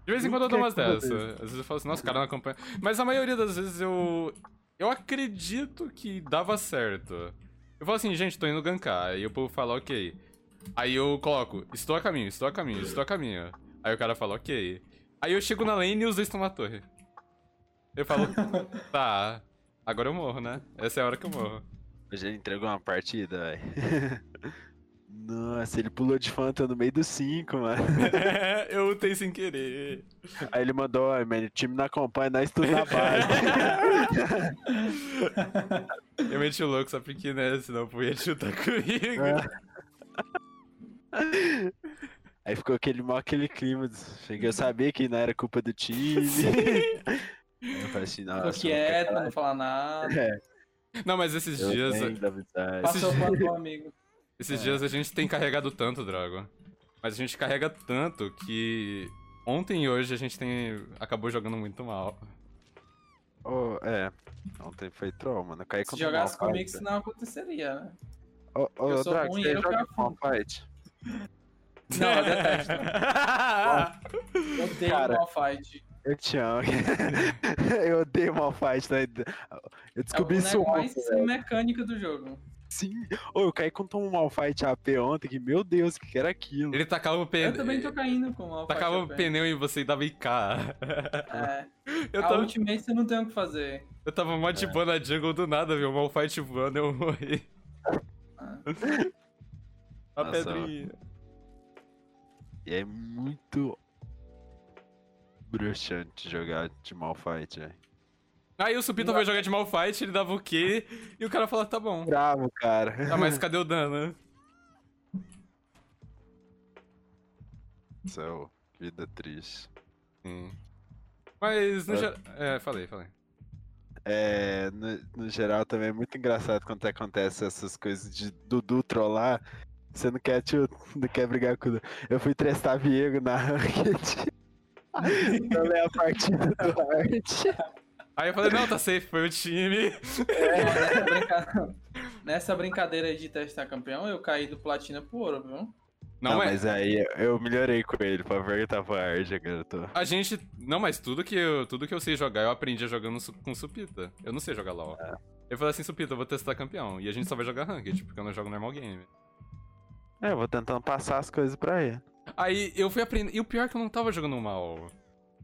De vez em quando eu dou umas dessas. Às vezes eu falo assim, nossa, o cara não acompanha. Mas a maioria das vezes eu. Eu acredito que dava certo. Eu falo assim, gente, tô indo gankar. Aí o povo fala, ok. Aí eu coloco, estou a caminho, estou a caminho, estou a caminho. Aí o cara fala, ok. Aí eu chego na lane e os dois estão na torre. Eu falo, tá, agora eu morro, né? Essa é a hora que eu morro. Hoje ele entregou uma partida, velho. Nossa, ele pulou de Fanta no meio dos cinco, mano. eu ultei sem querer. Aí ele mandou, ó, mano, o time não acompanha, nós tudo na base. Eu meti o louco só porque, né? Senão o povo ia chutar comigo. Aí ficou aquele mal aquele clima. Cheguei a saber que não era culpa do time. Aí eu falei assim, nossa. Ficou quieto, não fala nada. É, Não, mas esses eu dias. Passou o amigo. Esses É. dias a gente tem carregado tanto, Drago. Mas a gente carrega tanto que ontem e hoje a gente tem. acabou jogando muito mal. Ô, é, ontem foi troll, mano. Eu caí Se com jogasse comigo, isso não aconteceria, né? Ô, ô, eu sou Drago, ruim, você eu joga com fight? Não, eu detesto. Eu odeio Cara. mal fight. Eu te amo. eu odeio Malfight, né? Eu É o descobri isso ontem, mais velho. sem mecânica do jogo. Sim. Ô, eu caí com um Malfight AP ontem, que meu Deus, o que era aquilo? Ele tacava o pneu. Eu também tô caindo com mal fight. Tacava o pneu em você e dava IK. É. Eu a tava, ultimate você não tem o que fazer. eu tava mó de boa na jungle do nada, viu? O Malfight voando eu morri. Ah. A Nossa, pedrinha. E é muito bruxante jogar de Malfight, velho. Aí o Supita foi jogar de Malfight, ele dava o quê? E o cara falava, tá bom. Bravo, cara. Ah, mas cadê o dano? Céu, vida triste. Sim. Mas no geral. É, falei, falei. É, no, no geral também é muito engraçado quando acontece essas coisas de Dudu trollar. Você não quer, tio, não quer brigar com o Dudu. Eu fui testar Viego na Ranked. Eu leio a partida do Art. Aí eu falei, não, tá safe, foi o time. Nessa, brinca- Nessa brincadeira aí de testar campeão, eu caí do platina pro ouro, viu? Não, Não, é. mas aí eu melhorei com ele pra perguntar agora eu tô. A gente. Não, mas tudo que, eu, tudo que eu sei jogar, eu aprendi jogando su- com Supita. Eu não sei jogar LOL. É. Eu falei assim, Supita, eu vou testar campeão. E a gente só vai jogar Ranked, porque eu não jogo normal game. É, eu vou tentando passar as coisas pra ele. Aí eu fui aprendendo. E o pior é que eu não tava jogando mal.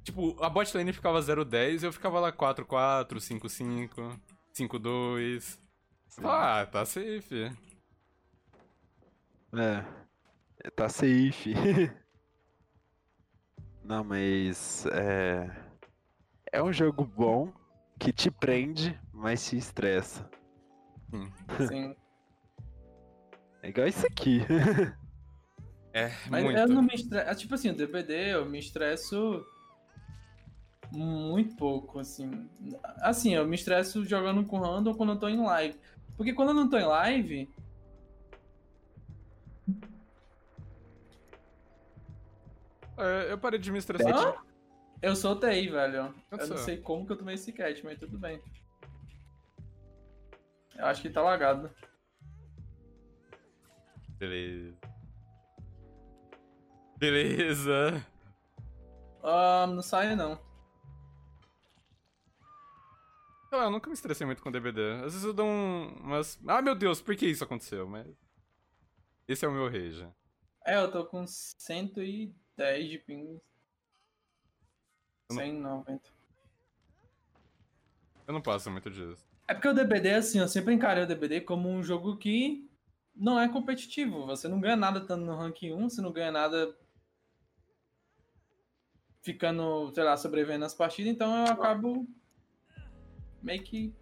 Tipo, a bot lane ficava 0-10 e eu ficava lá 4-4, 5-5, 5-2. Ah, tá safe. É. Tá safe. Não, mas. É. É um jogo bom que te prende, mas te estressa. Sim. É igual isso aqui. É, Mas muito. eu não me estresso. Tipo assim, o DPD eu me estresso muito pouco, assim. Assim, eu me estresso jogando com random quando eu tô em live. Porque quando eu não tô em live, É, eu parei de me estressar. Hã? eu soltei, velho. Eu Aconteceu. não sei como que eu tomei esse catch, mas tudo bem. Eu acho que tá lagado. Beleza. Beleza. Ah, não sai não. Sei lá, eu nunca me estressei muito com DBD. Às vezes eu dou um, umas. Ah, meu Deus, por que isso aconteceu? Mas. Esse é o meu rage. É, eu tô com 110 de ping. Eu não- 190. Eu não passo muito disso. É porque o DBD, assim, eu sempre encarei o DBD como um jogo que não é competitivo. Você não ganha nada estando no ranking 1, você não ganha nada ficando, sei lá, sobrevivendo nas partidas, então eu acabo meio que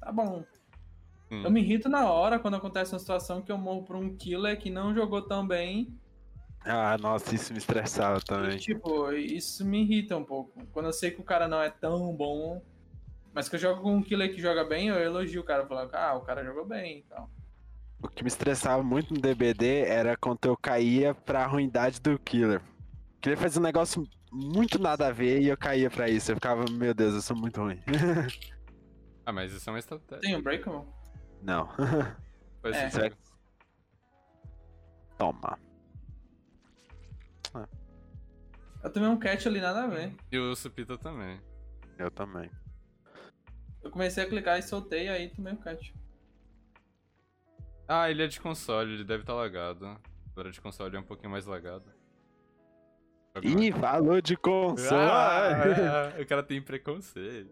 tá bom. Hum. Eu me irrito na hora quando acontece uma situação que eu morro pra um killer que não jogou tão bem. Ah, nossa, isso me estressava E, também. tipo, isso me irrita um pouco. Quando eu sei que o cara não é tão bom. Mas que eu jogo com um killer que joga bem, eu elogio o cara, falando, ah, o cara jogou bem e tal. O que me estressava muito no DBD era quando eu caía pra ruindade do killer. O killer fazia um negócio muito nada a ver e eu caía pra isso. Eu ficava, meu Deus, eu sou muito ruim. Ah, mas isso é uma estratégia. Tem o Breakable? Não. Faz É. sentido. Toma. Eu tomei um catch ali, nada a ver. E o Supita também. Eu também. Eu comecei a clicar e soltei, aí tomei o catch. Ah, ele é de console, ele deve estar lagado. Agora de console é um pouquinho mais lagado. Ih, falou de console! Ah, o cara tem preconceito.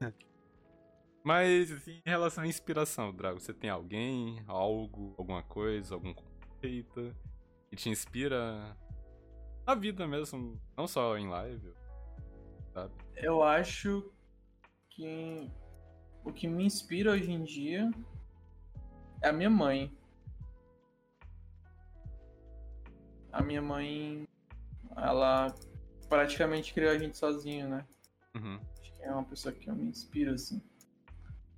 Mas, assim, em relação à inspiração, Drago, você tem alguém, algo, alguma coisa, algum conceito que te inspira na vida mesmo, não só em live, sabe? Eu acho que o que me inspira hoje em dia é a minha mãe. A minha mãe, ela praticamente criou a gente sozinho, né? Uhum. Acho que é uma pessoa que eu me inspiro, assim.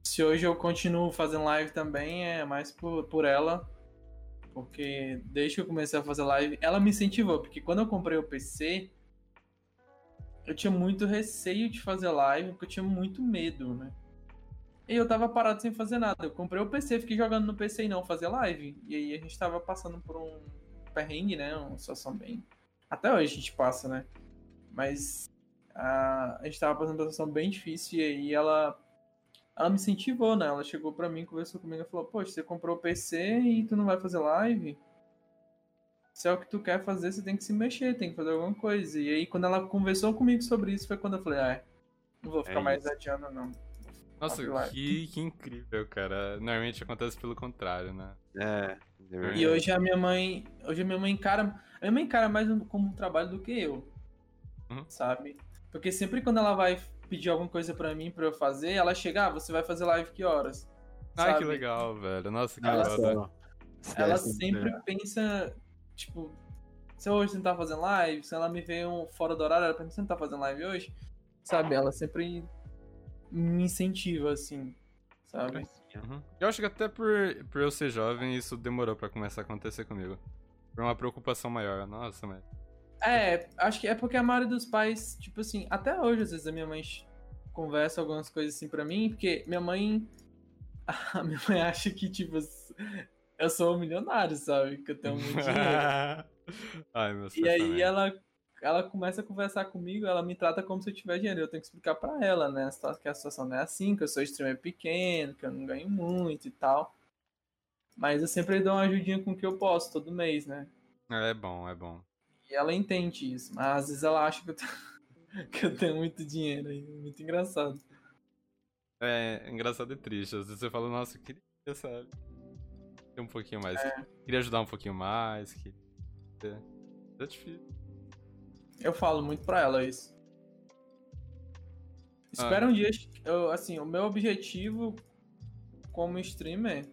Se hoje eu continuo fazendo live também, é mais por, por ela. Porque desde que eu comecei a fazer live, ela me incentivou. Porque quando eu comprei o PC, eu tinha muito receio de fazer live, porque eu tinha muito medo, né? E eu tava parado sem fazer nada. Eu comprei o PC, fiquei jogando no PC e não fazer live. E aí a gente tava passando por um perrengue, né? Uma situação bem. Até hoje a gente passa, né? Mas a, a gente tava passando uma situação bem difícil e aí ela. Ela me incentivou, né? Ela chegou pra mim, conversou comigo e falou: Poxa, você comprou o PC e tu não vai fazer live? Se é o que tu quer fazer, você tem que se mexer, tem que fazer alguma coisa. E aí, quando ela conversou comigo sobre isso, foi quando eu falei: Ah, não vou ficar É mais adiando, não. Nossa, que, que incrível, cara. Normalmente acontece pelo contrário, né? É, de verdade. E hoje a minha mãe. Hoje a minha mãe encara. A minha mãe encara mais como um trabalho do que eu. Uhum. Sabe? Porque sempre quando ela vai pedir alguma coisa pra mim pra eu fazer, ela chega, ah, você vai fazer live que horas? Ai, que Sabe? legal, velho. Nossa, que Ela foda. Ela sempre né? pensa, tipo, se hoje você não tá fazendo live, se ela me vê um fora do horário, ela pensa, você não tá fazendo live hoje? Sabe? Ela sempre me incentiva, assim, sabe? Uhum. Eu acho que até por, por eu ser jovem, isso demorou pra começar a acontecer comigo. Por uma preocupação maior. Nossa, mas. É, acho que é porque a maioria dos pais, tipo assim, até hoje, às vezes, a minha mãe conversa algumas coisas assim pra mim, porque minha mãe. A minha mãe acha que, tipo, eu sou um milionário, sabe? Que eu tenho muito dinheiro. Ai, meus E aí ela, ela começa a conversar comigo, ela me trata como se eu tivesse dinheiro. Eu tenho que explicar pra ela, né? Que a situação não é assim, que eu sou streamer pequeno, que eu não ganho muito e tal. Mas eu sempre dou uma ajudinha com o que eu posso todo mês, né? É bom, é bom. E ela entende isso, mas às vezes ela acha que eu, tenho- que eu tenho muito dinheiro aí. Muito engraçado. É engraçado e triste. Às vezes eu falo, nossa, eu queria, sabe? Ter um pouquinho mais. É. Queria ajudar um pouquinho mais. Queria... É difícil. Eu falo muito pra ela isso. Espera Ah. um dia. Eu, assim, o meu objetivo como streamer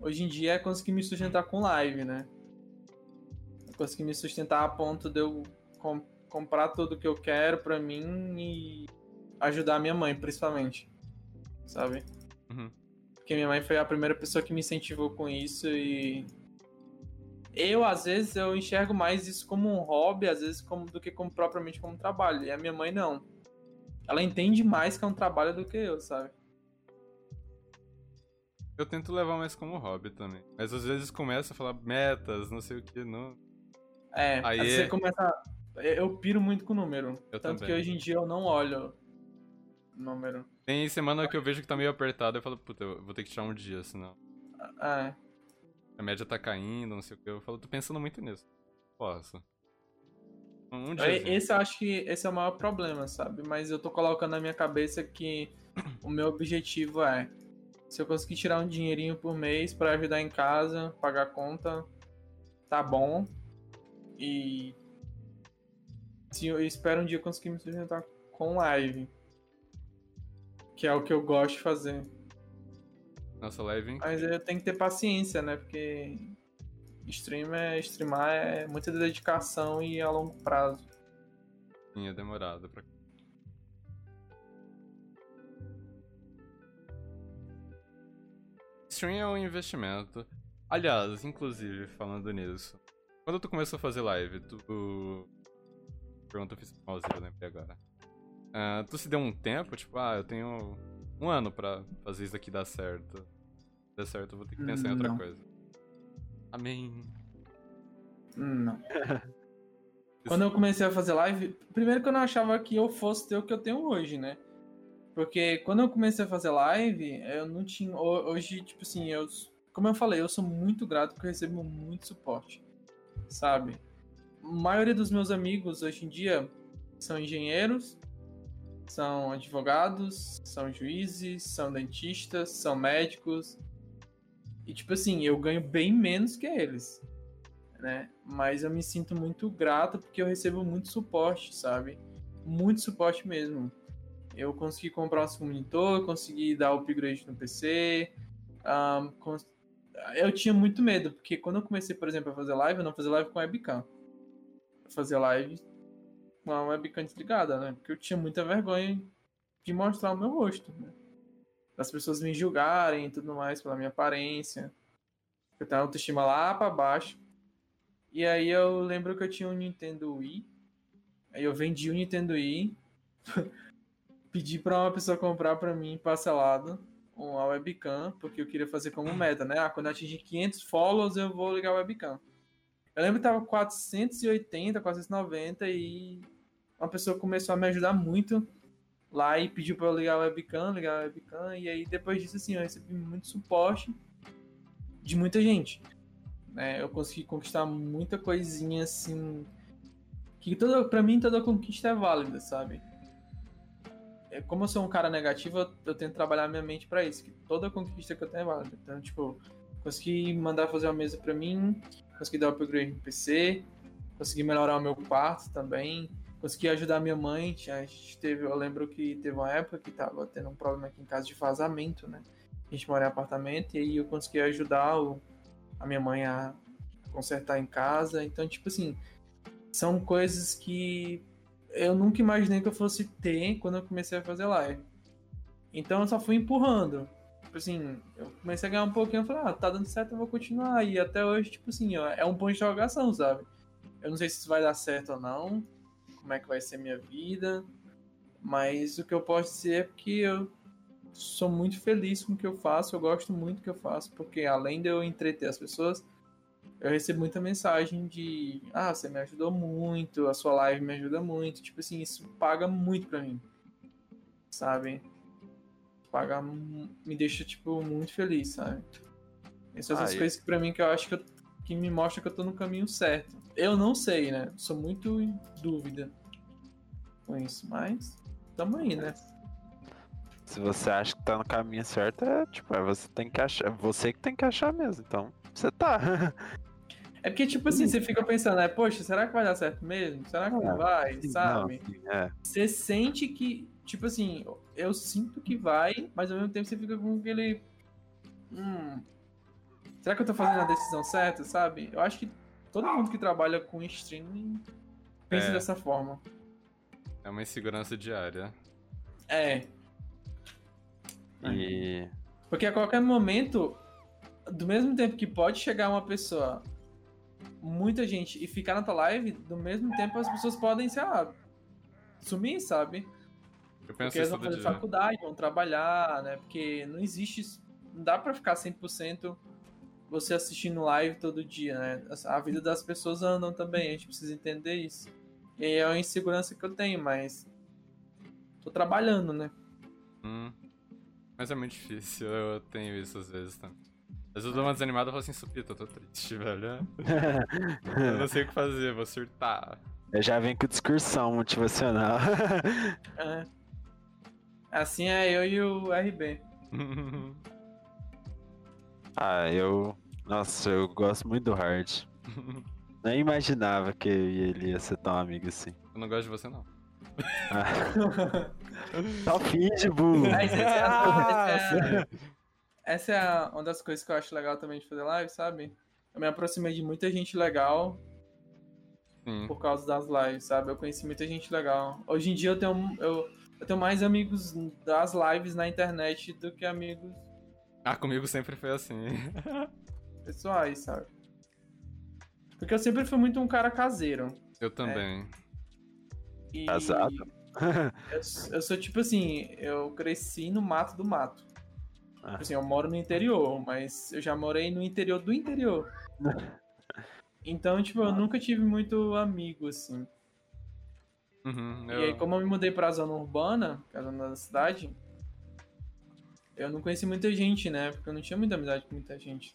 hoje em dia é conseguir me sustentar com live, né? Conseguir me sustentar a ponto de eu com- comprar tudo que eu quero pra mim e ajudar a minha mãe, principalmente. Sabe? Uhum. Porque minha mãe foi a primeira pessoa que me incentivou com isso e eu às vezes eu enxergo mais isso como um hobby, às vezes como do que como propriamente como trabalho. E a minha mãe não. Ela entende mais que é um trabalho do que eu, sabe? Eu tento levar mais como hobby também. Mas às vezes começa a falar metas, não sei o que, não. É, Aí aí é- você começa. eu- piro muito com o número. Eu Tanto também. que hoje em dia eu não olho o número. Tem semana que eu vejo que tá meio apertado, eu falo, puta, eu vou ter que tirar um dia, senão. É. A média tá caindo, não sei o que. Eu falo, tô pensando muito nisso. Posso. Um dia. Esse eu acho que esse é o maior problema, sabe? Mas eu tô colocando na minha cabeça que o meu objetivo é se eu conseguir tirar um dinheirinho por mês pra ajudar em casa, pagar a conta, tá bom. E se eu espero um dia conseguir me sustentar com live. Que é o que eu gosto de fazer. Nossa live. Mas eu tenho que ter paciência, né? Porque stream é, streamar é muita dedicação e a longo prazo. Sim, é demorado pra. Stream é um investimento. Aliás, inclusive, falando nisso. Quando tu começou a fazer live, tu. Pergunta eu fiz pause, eu lembrei agora. Ah, tu se deu um tempo, tipo, ah, eu tenho um ano pra fazer isso aqui dar certo. Se der certo, eu vou ter que pensar em outra Não. coisa. Amém. Não. Quando eu comecei a fazer live, primeiro que eu não achava que eu fosse ter o que eu tenho hoje, né? Porque quando eu comecei a fazer live, eu não tinha. ho- Hoje, tipo assim, eu. Como eu falei, eu sou muito grato porque eu recebo muito suporte. Sabe? A maioria dos meus amigos hoje em dia são engenheiros, são advogados, são juízes, são dentistas, são médicos. E tipo assim, eu ganho bem menos que eles né? Mas eu me sinto muito grato porque eu recebo muito suporte, sabe? Muito suporte mesmo. Eu consegui comprar um segundo monitor, consegui dar o upgrade no PC. ahn, cons- Eu tinha muito medo, porque quando eu comecei, por exemplo, a fazer live, eu não fazia live com webcam. Eu fazia live com a webcam desligada, né? Porque eu tinha muita vergonha de mostrar o meu rosto, né? Pessoas me julgarem e tudo mais pela minha aparência. Eu tenho a autoestima lá pra baixo. E aí eu lembro que eu tinha um Nintendo Wii. Aí eu vendi o Nintendo Wii. pedi pra uma pessoa comprar pra mim parcelado uma webcam, porque eu queria fazer como meta, né? Ah, quando eu atingir 500 follows eu vou ligar a webcam. Eu lembro que tava 480, 490 e uma pessoa começou a me ajudar muito lá e pediu pra eu ligar a webcam, ligar a webcam. E aí depois disso, assim, eu recebi muito suporte de muita gente né? Eu consegui conquistar muita coisinha assim que toda para mim toda conquista é válida, sabe? É, Como eu sou um cara negativo, eu, eu tento trabalhar minha mente pra isso, que toda conquista que eu tenho é válida. Então, tipo, consegui mandar fazer uma mesa pra mim, consegui dar upgrade no PC, consegui melhorar o meu quarto também, consegui ajudar minha mãe. A gente teve, eu lembro que teve uma época que tava tendo um problema aqui em casa de vazamento, né? A gente mora em apartamento e aí eu consegui ajudar o, a minha mãe a consertar em casa. Então, tipo assim, são coisas que eu nunca imaginei que eu fosse ter quando eu comecei a fazer live. Então eu só fui empurrando. Tipo assim, eu comecei a ganhar um pouquinho, eu falei, ah, tá dando certo, eu vou continuar. E até hoje, tipo assim, ó, é um ponto de interrogação, sabe? Eu não sei se isso vai dar certo ou não, como é que vai ser minha vida, mas o que eu posso dizer é que eu sou muito feliz com o que eu faço, eu gosto muito do que eu faço, porque além de eu entreter as pessoas, eu recebo muita mensagem de ah, você me ajudou muito, a sua live me ajuda muito. Tipo assim, isso paga muito pra mim. Sabe? Paga me deixa, tipo, muito feliz, sabe? Essas são as Ah, coisas que pra mim que eu acho que, eu- que me mostra que eu tô no caminho certo. Eu não sei, né? Sou muito em dúvida com isso, mas tamo aí, né? Se você acha que tá no caminho certo, é tipo, é você tem que achar. Você que tem que achar mesmo. Então, você tá. É porque, tipo assim, você fica pensando, né? Poxa, será que vai dar certo mesmo? Será que não É, vai? Sabe? Não, sim, é. Você sente que, tipo assim, eu sinto que vai, mas ao mesmo tempo você fica com aquele. Hum. Será que eu tô fazendo a decisão certa, sabe? Eu acho que todo mundo que trabalha com streaming pensa É. dessa forma. É uma insegurança diária. É. E. Porque a qualquer momento, do mesmo tempo que pode chegar uma pessoa, muita gente, e ficar na tua live, do mesmo tempo as pessoas podem, sei lá, sumir, sabe? Eu penso Porque eles isso vão fazer dia. faculdade, vão trabalhar, né? Porque não existe. Não dá pra ficar 100% você assistindo live todo dia, né? A vida das pessoas andam também, a gente precisa entender isso. E é uma insegurança que eu tenho, mas. Tô trabalhando, né? Hum. Mas é muito difícil, eu tenho isso às vezes também. Às vezes eu dou uma desanimada e falo assim, Supita, eu tô triste, velho. Eu não sei o que fazer, vou surtar. Eu já venho com discursão motivacional. É. Assim é eu e o RB. ah, eu. Nossa, eu gosto muito do Hard. Nem imaginava que eu e ele ia ser tão amigo assim. Eu não gosto de você, não. Ah, só finge, burro. Mas essa é, é é uma das coisas que eu acho legal também de fazer live, sabe? Eu me aproximei de muita gente legal Sim. por causa das lives, sabe? Eu conheci muita gente legal. Hoje em dia eu tenho, eu, eu tenho mais amigos das lives na internet do que amigos Ah, comigo sempre foi assim. pessoais, sabe? Porque eu sempre fui muito um cara caseiro. Eu também. E Casado. Eu, eu sou tipo assim, eu cresci no mato do mato. Ah. Tipo assim, eu moro no interior, mas eu já morei no interior do interior. Então, tipo, eu nunca tive muito amigo, assim. Uhum, E aí, eu- como eu me mudei pra zona urbana, que é a zona da cidade, eu não conheci muita gente, né? Porque eu não tinha muita amizade com muita gente.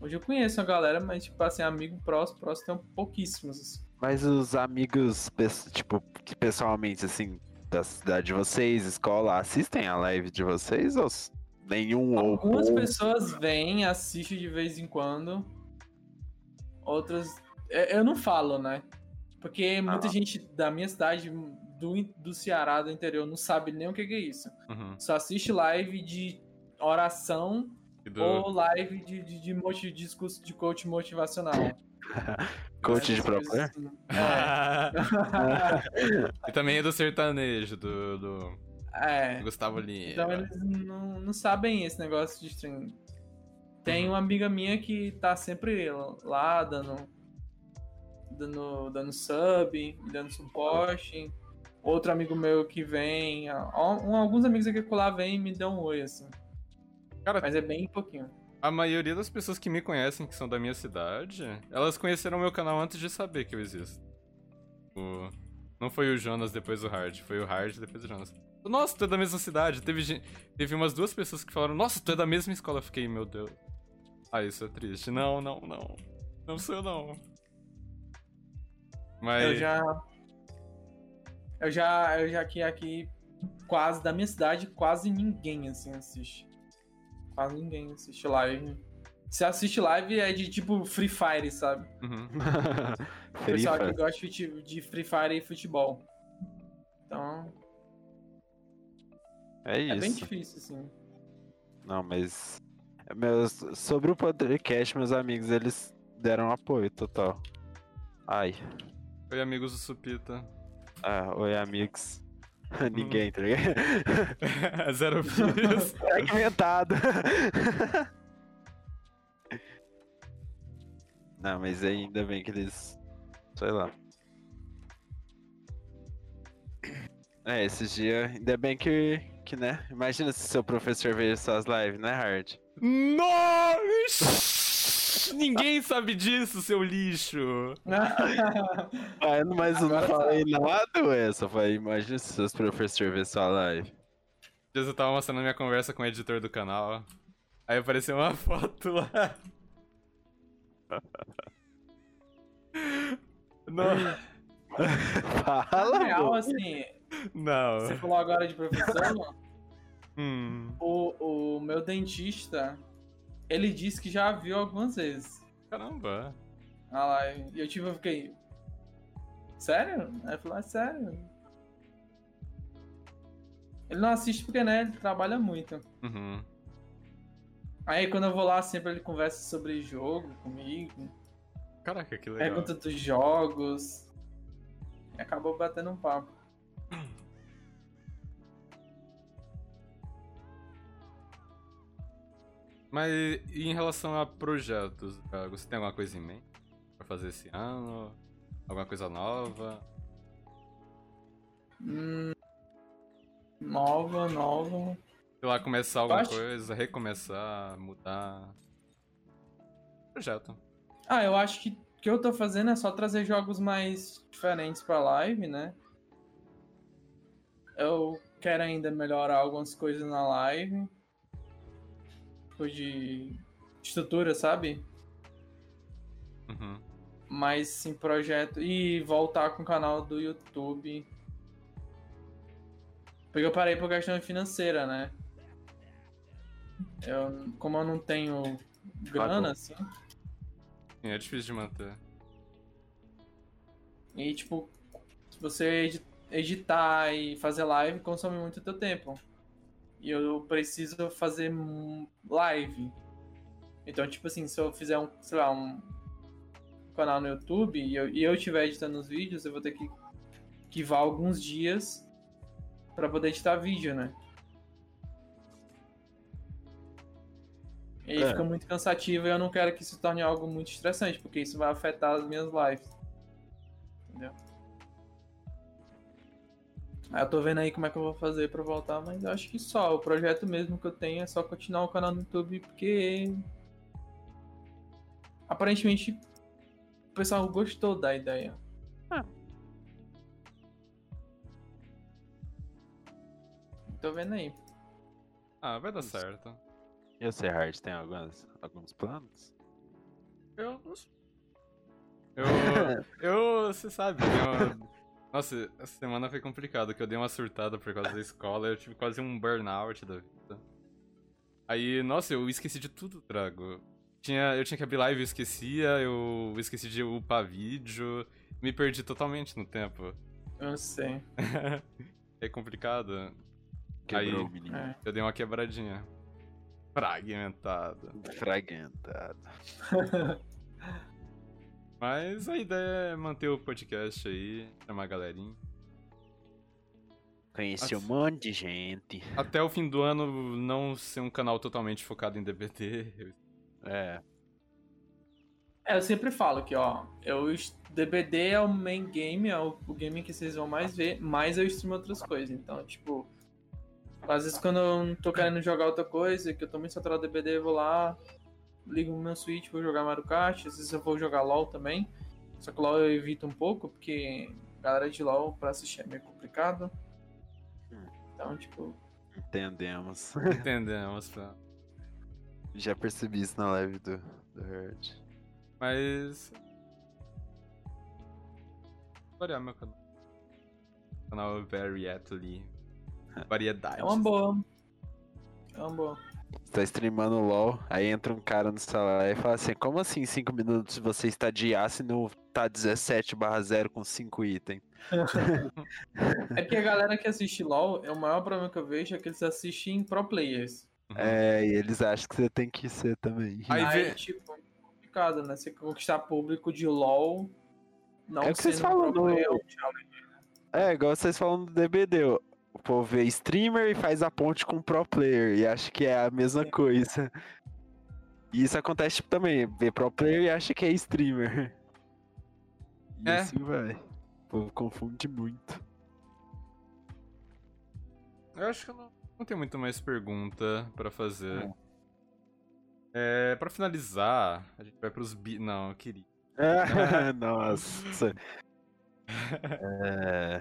Hoje eu conheço a galera, mas, tipo assim, amigo próximo, próximo tem pouquíssimos. assim. Mas os amigos, tipo, que pessoalmente, assim, da cidade de vocês, escola, assistem a live de vocês ou nenhum ou Algumas pessoas vêm, assistem de vez em quando. Outras. é, Eu não falo, né? Porque muita Ah. gente da minha cidade, do, in- do Ceará, do interior, não sabe nem o que que é isso. Uhum. Só assiste live de oração do- ou live de, de, de moti- discurso de coach motivacional. Coach de player? assim. É. e também é do sertanejo, do, do é. Gustavo Lima. Então eles não, não sabem esse negócio de stream. Tem uma amiga minha que tá sempre lá dando. dando, dando sub, dando suporte. Outro amigo meu que vem. alguns amigos aqui que lá vêm e me dão um oi, assim. Cara, Mas é bem pouquinho. a maioria das pessoas que me conhecem, que são da minha cidade, elas conheceram meu canal antes de saber que eu existo. O- Não foi o Jonas depois o Hard, foi o Hard depois o Jonas. Nossa, tu é da mesma cidade. Teve, gen- Teve umas duas pessoas que falaram, nossa, tu é da mesma escola. Eu fiquei, meu Deus. Ah, isso é triste. Não, não, não. Não sou eu, não. Mas. Eu já. Eu já. Eu já aqui, aqui, quase da minha cidade, quase ninguém assim assiste. Quase ninguém assiste live. Se assiste live é de tipo Free Fire, sabe? Uhum. Pessoal que gosta de Free Fire e futebol. Então, É é bem isso. difícil, assim. Não, mas. Meus... Sobre o podcast, meus amigos, eles deram apoio total. Ai. Oi, amigos do Supita. Ah, oi, amigos. Ninguém, tá ligado? Zero views. Fragmentado. Não, mas ainda bem que eles. Sei lá. É, esses dias. Ainda bem que. Né? Imagina se seu professor veja suas lives, né, Hard? Nossa! Ninguém sabe disso, seu lixo. Ah, mas eu não Agora falei nada, ué. Só falei, imagina se seus professores verem sua live. Eu tava mostrando minha conversa com o editor do canal. Aí apareceu uma foto lá. Não, Fala, Na real, pô. assim, não. você falou agora de professor, Hum, o, o meu dentista, ele disse que já viu algumas vezes. caramba. Ah lá, e eu tipo, eu fiquei. Sério? Aí ele falou, é sério. Ele não assiste porque, né, ele trabalha muito. Uhum. Aí quando eu vou lá, sempre ele conversa sobre jogo comigo, Caraca, que legal. pergunta dos jogos. E acabou batendo um papo. Mas em relação a projetos, você tem alguma coisa em mente pra fazer esse ano? Alguma coisa nova? Hum, nova, nova. Sei lá, começar alguma acho- coisa, recomeçar, mudar. Projeto. Ah, eu acho que o que eu tô fazendo é só trazer jogos mais diferentes pra live, né? Eu quero ainda melhorar algumas coisas na live. Tipo de estrutura, sabe? Uhum. Mas sim, projeto. E voltar com o canal do YouTube. Porque eu parei por questão financeira, né? Eu, como eu não tenho grana, assim. Sim, é difícil de manter. E tipo, se você edi- editar e fazer live consome muito teu tempo. E eu preciso fazer live. Então, tipo assim, se eu fizer um, sei lá, um canal no YouTube e eu, e eu estiver editando os vídeos, eu vou ter que, que vá alguns dias para poder editar vídeo, né? E aí É. fica muito cansativo e eu não quero que isso torne algo muito estressante, porque isso vai afetar as minhas lives. Entendeu? Aí eu tô vendo aí como é que eu vou fazer pra voltar, mas eu acho que só. O projeto mesmo que eu tenho é só continuar o canal no YouTube, porque. Aparentemente o pessoal gostou da ideia. Ah. Tô vendo aí. Ah, vai dar Isso. certo. E você, Hard, tem algumas, alguns planos? Eu. Eu. Eu. Você sabe, eu. Nossa, essa semana foi complicado, que eu dei uma surtada por causa da escola, eu tive quase um burnout da vida. Aí, nossa, eu esqueci de tudo, Drago. Tinha, eu tinha que abrir live, eu esquecia, eu esqueci de upar vídeo, me perdi totalmente no tempo. Eu sei. é complicado. Quebrou Aí. menino. É. Eu dei uma quebradinha. Fragmentado. Fragmentado. Mas a ideia é manter o podcast aí, chamar a galerinha. Conheci um Nossa. monte de gente. Até o fim do ano não ser um canal totalmente focado em DBT. eu- É. É, eu sempre falo que, ó, eu, DBD é o main game, é o, o game que vocês vão mais ver, mas eu streamo outras coisas. Então, tipo, às vezes quando eu não tô querendo jogar outra coisa, que eu tô muito saturado do DBD, eu vou lá, ligo o meu Switch, vou jogar Mario Kart, às vezes eu vou jogar LoL também. Só que LoL eu evito um pouco, porque galera de LoL pra assistir é meio complicado. Então, tipo, Entendemos. Entendemos, pá. Já percebi isso na live do, do Hard. Mas. Vou variar meu canal. Canal Varietly. Variedades. é uma boa. É uma boa. Você tá streamando LOL, aí entra um cara no celular e fala assim, como assim 5 minutos você está de aço e não tá 17 barra 0 com 5 itens? É porque a galera que assiste LoL, é o maior problema que eu vejo é que eles assistem pro players. Uhum. É, e eles acham que você tem que ser também. Aí Aí, vê- tipo, é complicado, né? Você conquistar público de LoL, não É o que vocês falam no- é challenge. É, igual vocês falam do DBD, o povo vê streamer e faz a ponte com pro player e acha que é a mesma coisa. E isso acontece tipo, também, vê pro player e acha que é streamer. E É. assim vai. O povo confunde muito. Eu acho que eu não, não tenho muito mais pergunta pra fazer. Hum. É, pra finalizar, a gente vai pros bi... Não, eu queria. Nossa. É,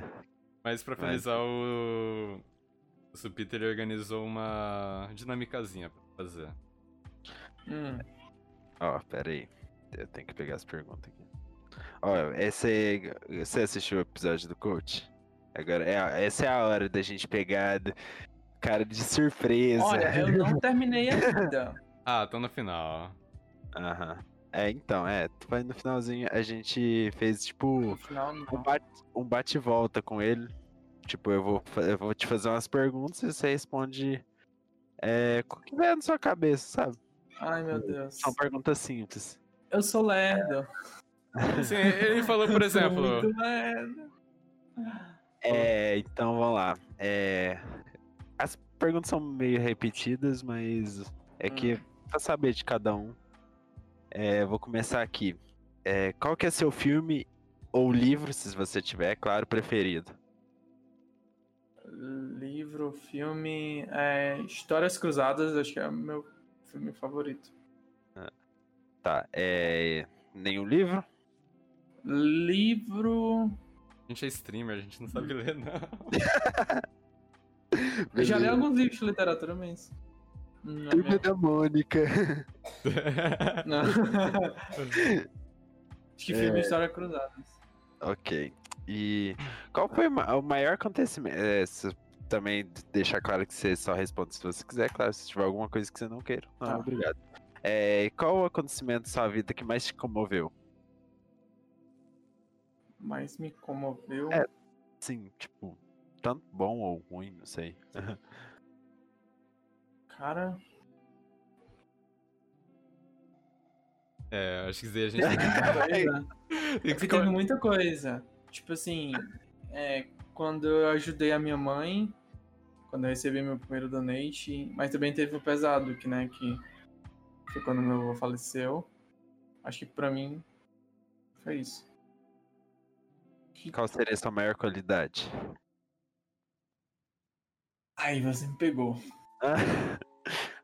Mas pra finalizar, o. O Supiter organizou uma dinâmicazinha pra fazer. Hum. Ó, pera aí. Eu tenho que pegar as perguntas aqui. Ó, esse, você assistiu o episódio do coach? Agora, é, essa é a hora da gente pegar do- cara de surpresa. Olha, eu não terminei ainda. Ah, tô no final. Aham. É, então, é, foi no finalzinho, a gente fez, tipo, final, um não. bate, um bate e volta com ele. Tipo, eu vou, eu vou te fazer umas perguntas e você responde é, com o que vier na sua cabeça, sabe? Ai, meu Deus. São perguntas simples. Eu sou lerdo. Sim, ele falou, por Eu sou exemplo. muito lerdo. É, então vamos lá. É, as perguntas são meio repetidas, mas é que pra saber de cada um. É, vou começar aqui. É, qual que é seu filme ou livro, se você tiver, claro, preferido? Livro, filme. é, Histórias Cruzadas, acho que é o meu filme favorito. Tá, é. Nenhum livro? Livro. A gente é streamer, a gente não sabe ler, não. Eu já li alguns livros de literatura, mas. É Turma minha- da Mônica. Acho que filme História Cruzadas. ok. E qual foi o ma- o maior acontecimento? É, também deixar claro que você só responde se você quiser, claro, se tiver alguma coisa que você não queira. Não, Tá. obrigado. É, qual o acontecimento da sua vida que mais te comoveu? Mas me comoveu. É. Sim, tipo, tanto bom ou ruim, não sei. Cara, É, acho que a gente muita coisa. tem É que que teve muita coisa. Tipo assim, é, quando eu ajudei a minha mãe, quando eu recebi meu primeiro donate, mas também teve o pesado, que, né, que foi quando meu avô faleceu. Acho que pra mim foi isso. Qual seria a sua maior qualidade? Aí você me pegou.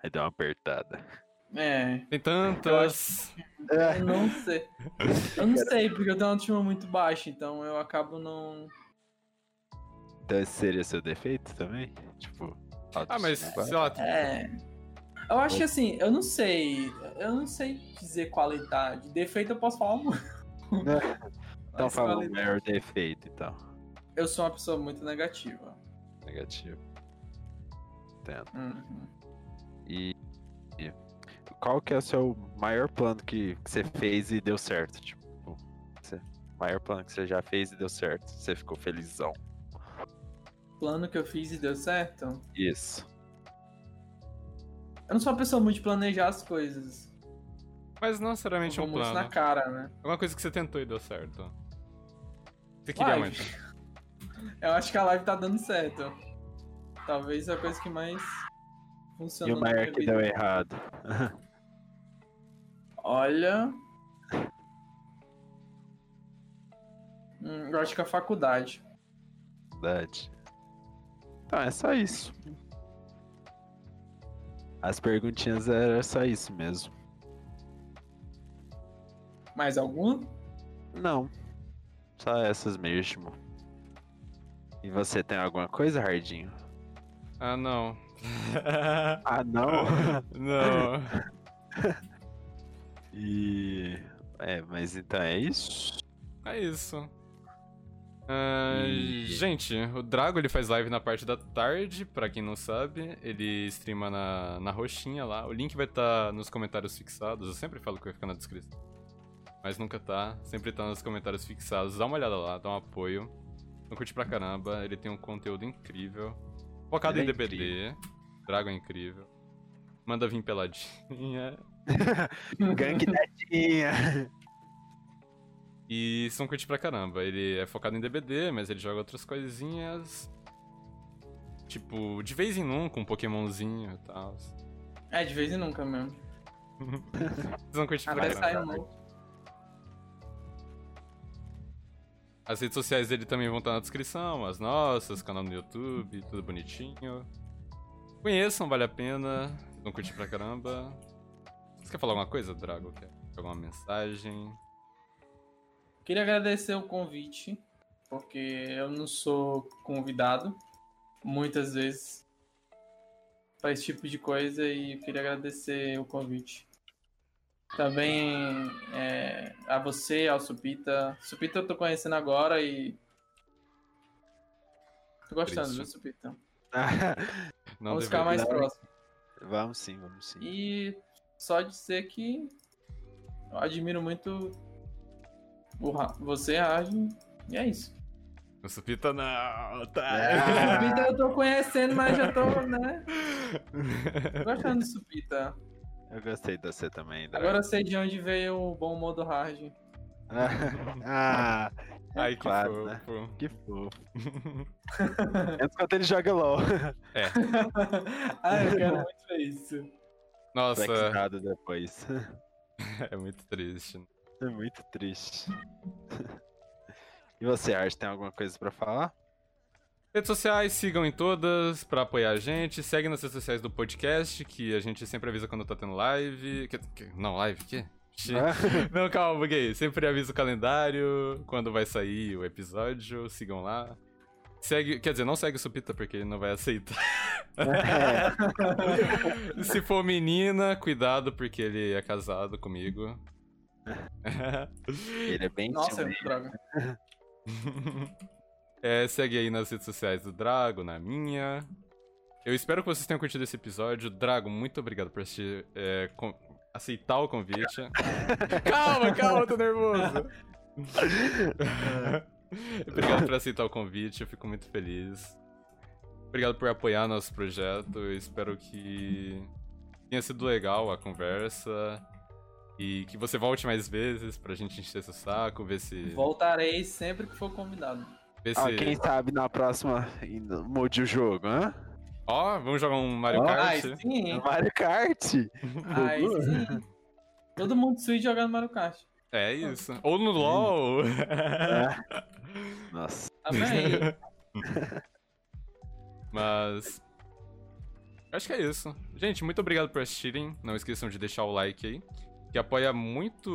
Aí deu uma apertada. É, Tem tantas. eu não sei. Eu não sei, porque eu tenho uma autoestima muito baixa, então eu acabo não. Então esse seria seu defeito também? Tipo, Ah, mas, sei lá, É. Eu acho que assim, eu não sei. Eu não sei dizer qualidade. Defeito eu posso falar muito. Então fala o maior defeito, então. Eu sou uma pessoa muito negativa. Negativo. Entendo. Uhum. E, e qual que é o seu maior plano que, que você fez e deu certo? Tipo, você, maior plano que você já fez e deu certo. Você ficou felizão. Plano que eu fiz e deu certo. Isso. Eu não sou uma pessoa muito de planejar as coisas. mas não necessariamente é um plano. na cara, né? É uma coisa que você tentou e deu certo. Você queria Live. muito. Eu acho que a live tá dando certo. Talvez a coisa que mais E funciona. o maior que deu errado? Olha. Hum, eu acho que a faculdade. Verdade. Então é só isso. As perguntinhas eram só isso mesmo. Mais alguma? Não. Só essas mesmo. E você tem alguma coisa, Hardinho? Ah, não. Ah, não? não. e. É, mas então é isso? É isso. Ah, E- Gente, o Drago ele faz live na parte da tarde, pra quem não sabe. Ele streama na, na roxinha lá. O link vai estar nos comentários fixados. Eu sempre falo que vai ficar na descrição. Mas nunca tá. Sempre tá nos comentários fixados. Dá uma olhada lá, dá um apoio. Não curte pra caramba. Ele tem um conteúdo incrível. Focado Ele em é DBD. Drago é incrível. Manda vir peladinha. Gangue dadinha! E são curte pra caramba. Ele é focado em DBD, mas ele joga outras coisinhas. Tipo, de vez em nunca, um Pokémonzinho e tal. É, de vez em nunca mesmo. Vocês vão curtir pra caramba. sai As redes sociais dele também vão estar na descrição, as nossas, canal no YouTube, tudo bonitinho. Conheçam, vale a pena. Vão curtir pra caramba. Você quer falar alguma coisa, Drago? Quer alguma mensagem? Queria agradecer o convite, porque eu não sou convidado muitas vezes para esse tipo de coisa e queria agradecer o convite. Também é, a você, ao Supita. Supita eu tô conhecendo agora e. Tô gostando, viu, Supita? Não Vamos ficar mais próximo. vamos sim, vamos sim. E só dizer que eu admiro muito o Ra- você, Raj, e é isso. O Supita não, tá? Supita eu tô conhecendo, mas já tô, né? Gostando do Supita. Eu gostei de você também, Drago. Agora eu sei de onde veio o bom modo hard. ah, Ai, que claro, né? fofo. que fofo. Antes quando ele joga LOL. ah, eu quero muito ver isso. Nossa, Flexado depois. é muito triste. É muito triste. E você, Art, tem alguma coisa pra falar? Redes sociais, sigam em todas pra apoiar a gente. Segue nas redes sociais do podcast, que a gente sempre avisa quando tá tendo live. Que- que- não, live? Que? Não, calma, buguei. Sempre avisa o calendário, quando vai sair o episódio. Sigam lá. Segue, quer dizer, não segue o Supita porque ele não vai aceitar. Se for menina, cuidado porque ele é casado comigo. Ele é bem Nossa, ciumento. droga. É, segue aí nas redes sociais do Drago, na minha. Eu espero que vocês tenham curtido esse episódio. Drago, muito obrigado por assistir, é, com- aceitar o convite. calma, calma, tô nervoso. obrigado por aceitar o convite, eu fico muito feliz. Obrigado por apoiar nosso projeto. Eu espero que tenha sido legal a conversa. E que você volte mais vezes pra gente encher seu saco, ver se. Voltarei sempre que for convidado. Ver se... Ah, quem sabe na próxima mude o jogo, hã? Ó, vamos jogar um Mario Ó, Kart? Ai, sim. Mario Kart! Ai, sim. Todo mundo Switch jogando Mario Kart. É isso. Ou no LoL. É. Nossa. Tá bem? Mas. Acho que é isso. Gente, muito obrigado por assistirem. Não esqueçam de deixar o like aí. Que apoia muito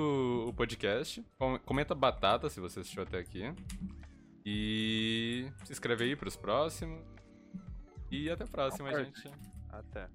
o podcast. Com- Comenta batata se você assistiu até aqui. E se inscreve aí pros próximos. E até a próxima, Concordo. gente. Até.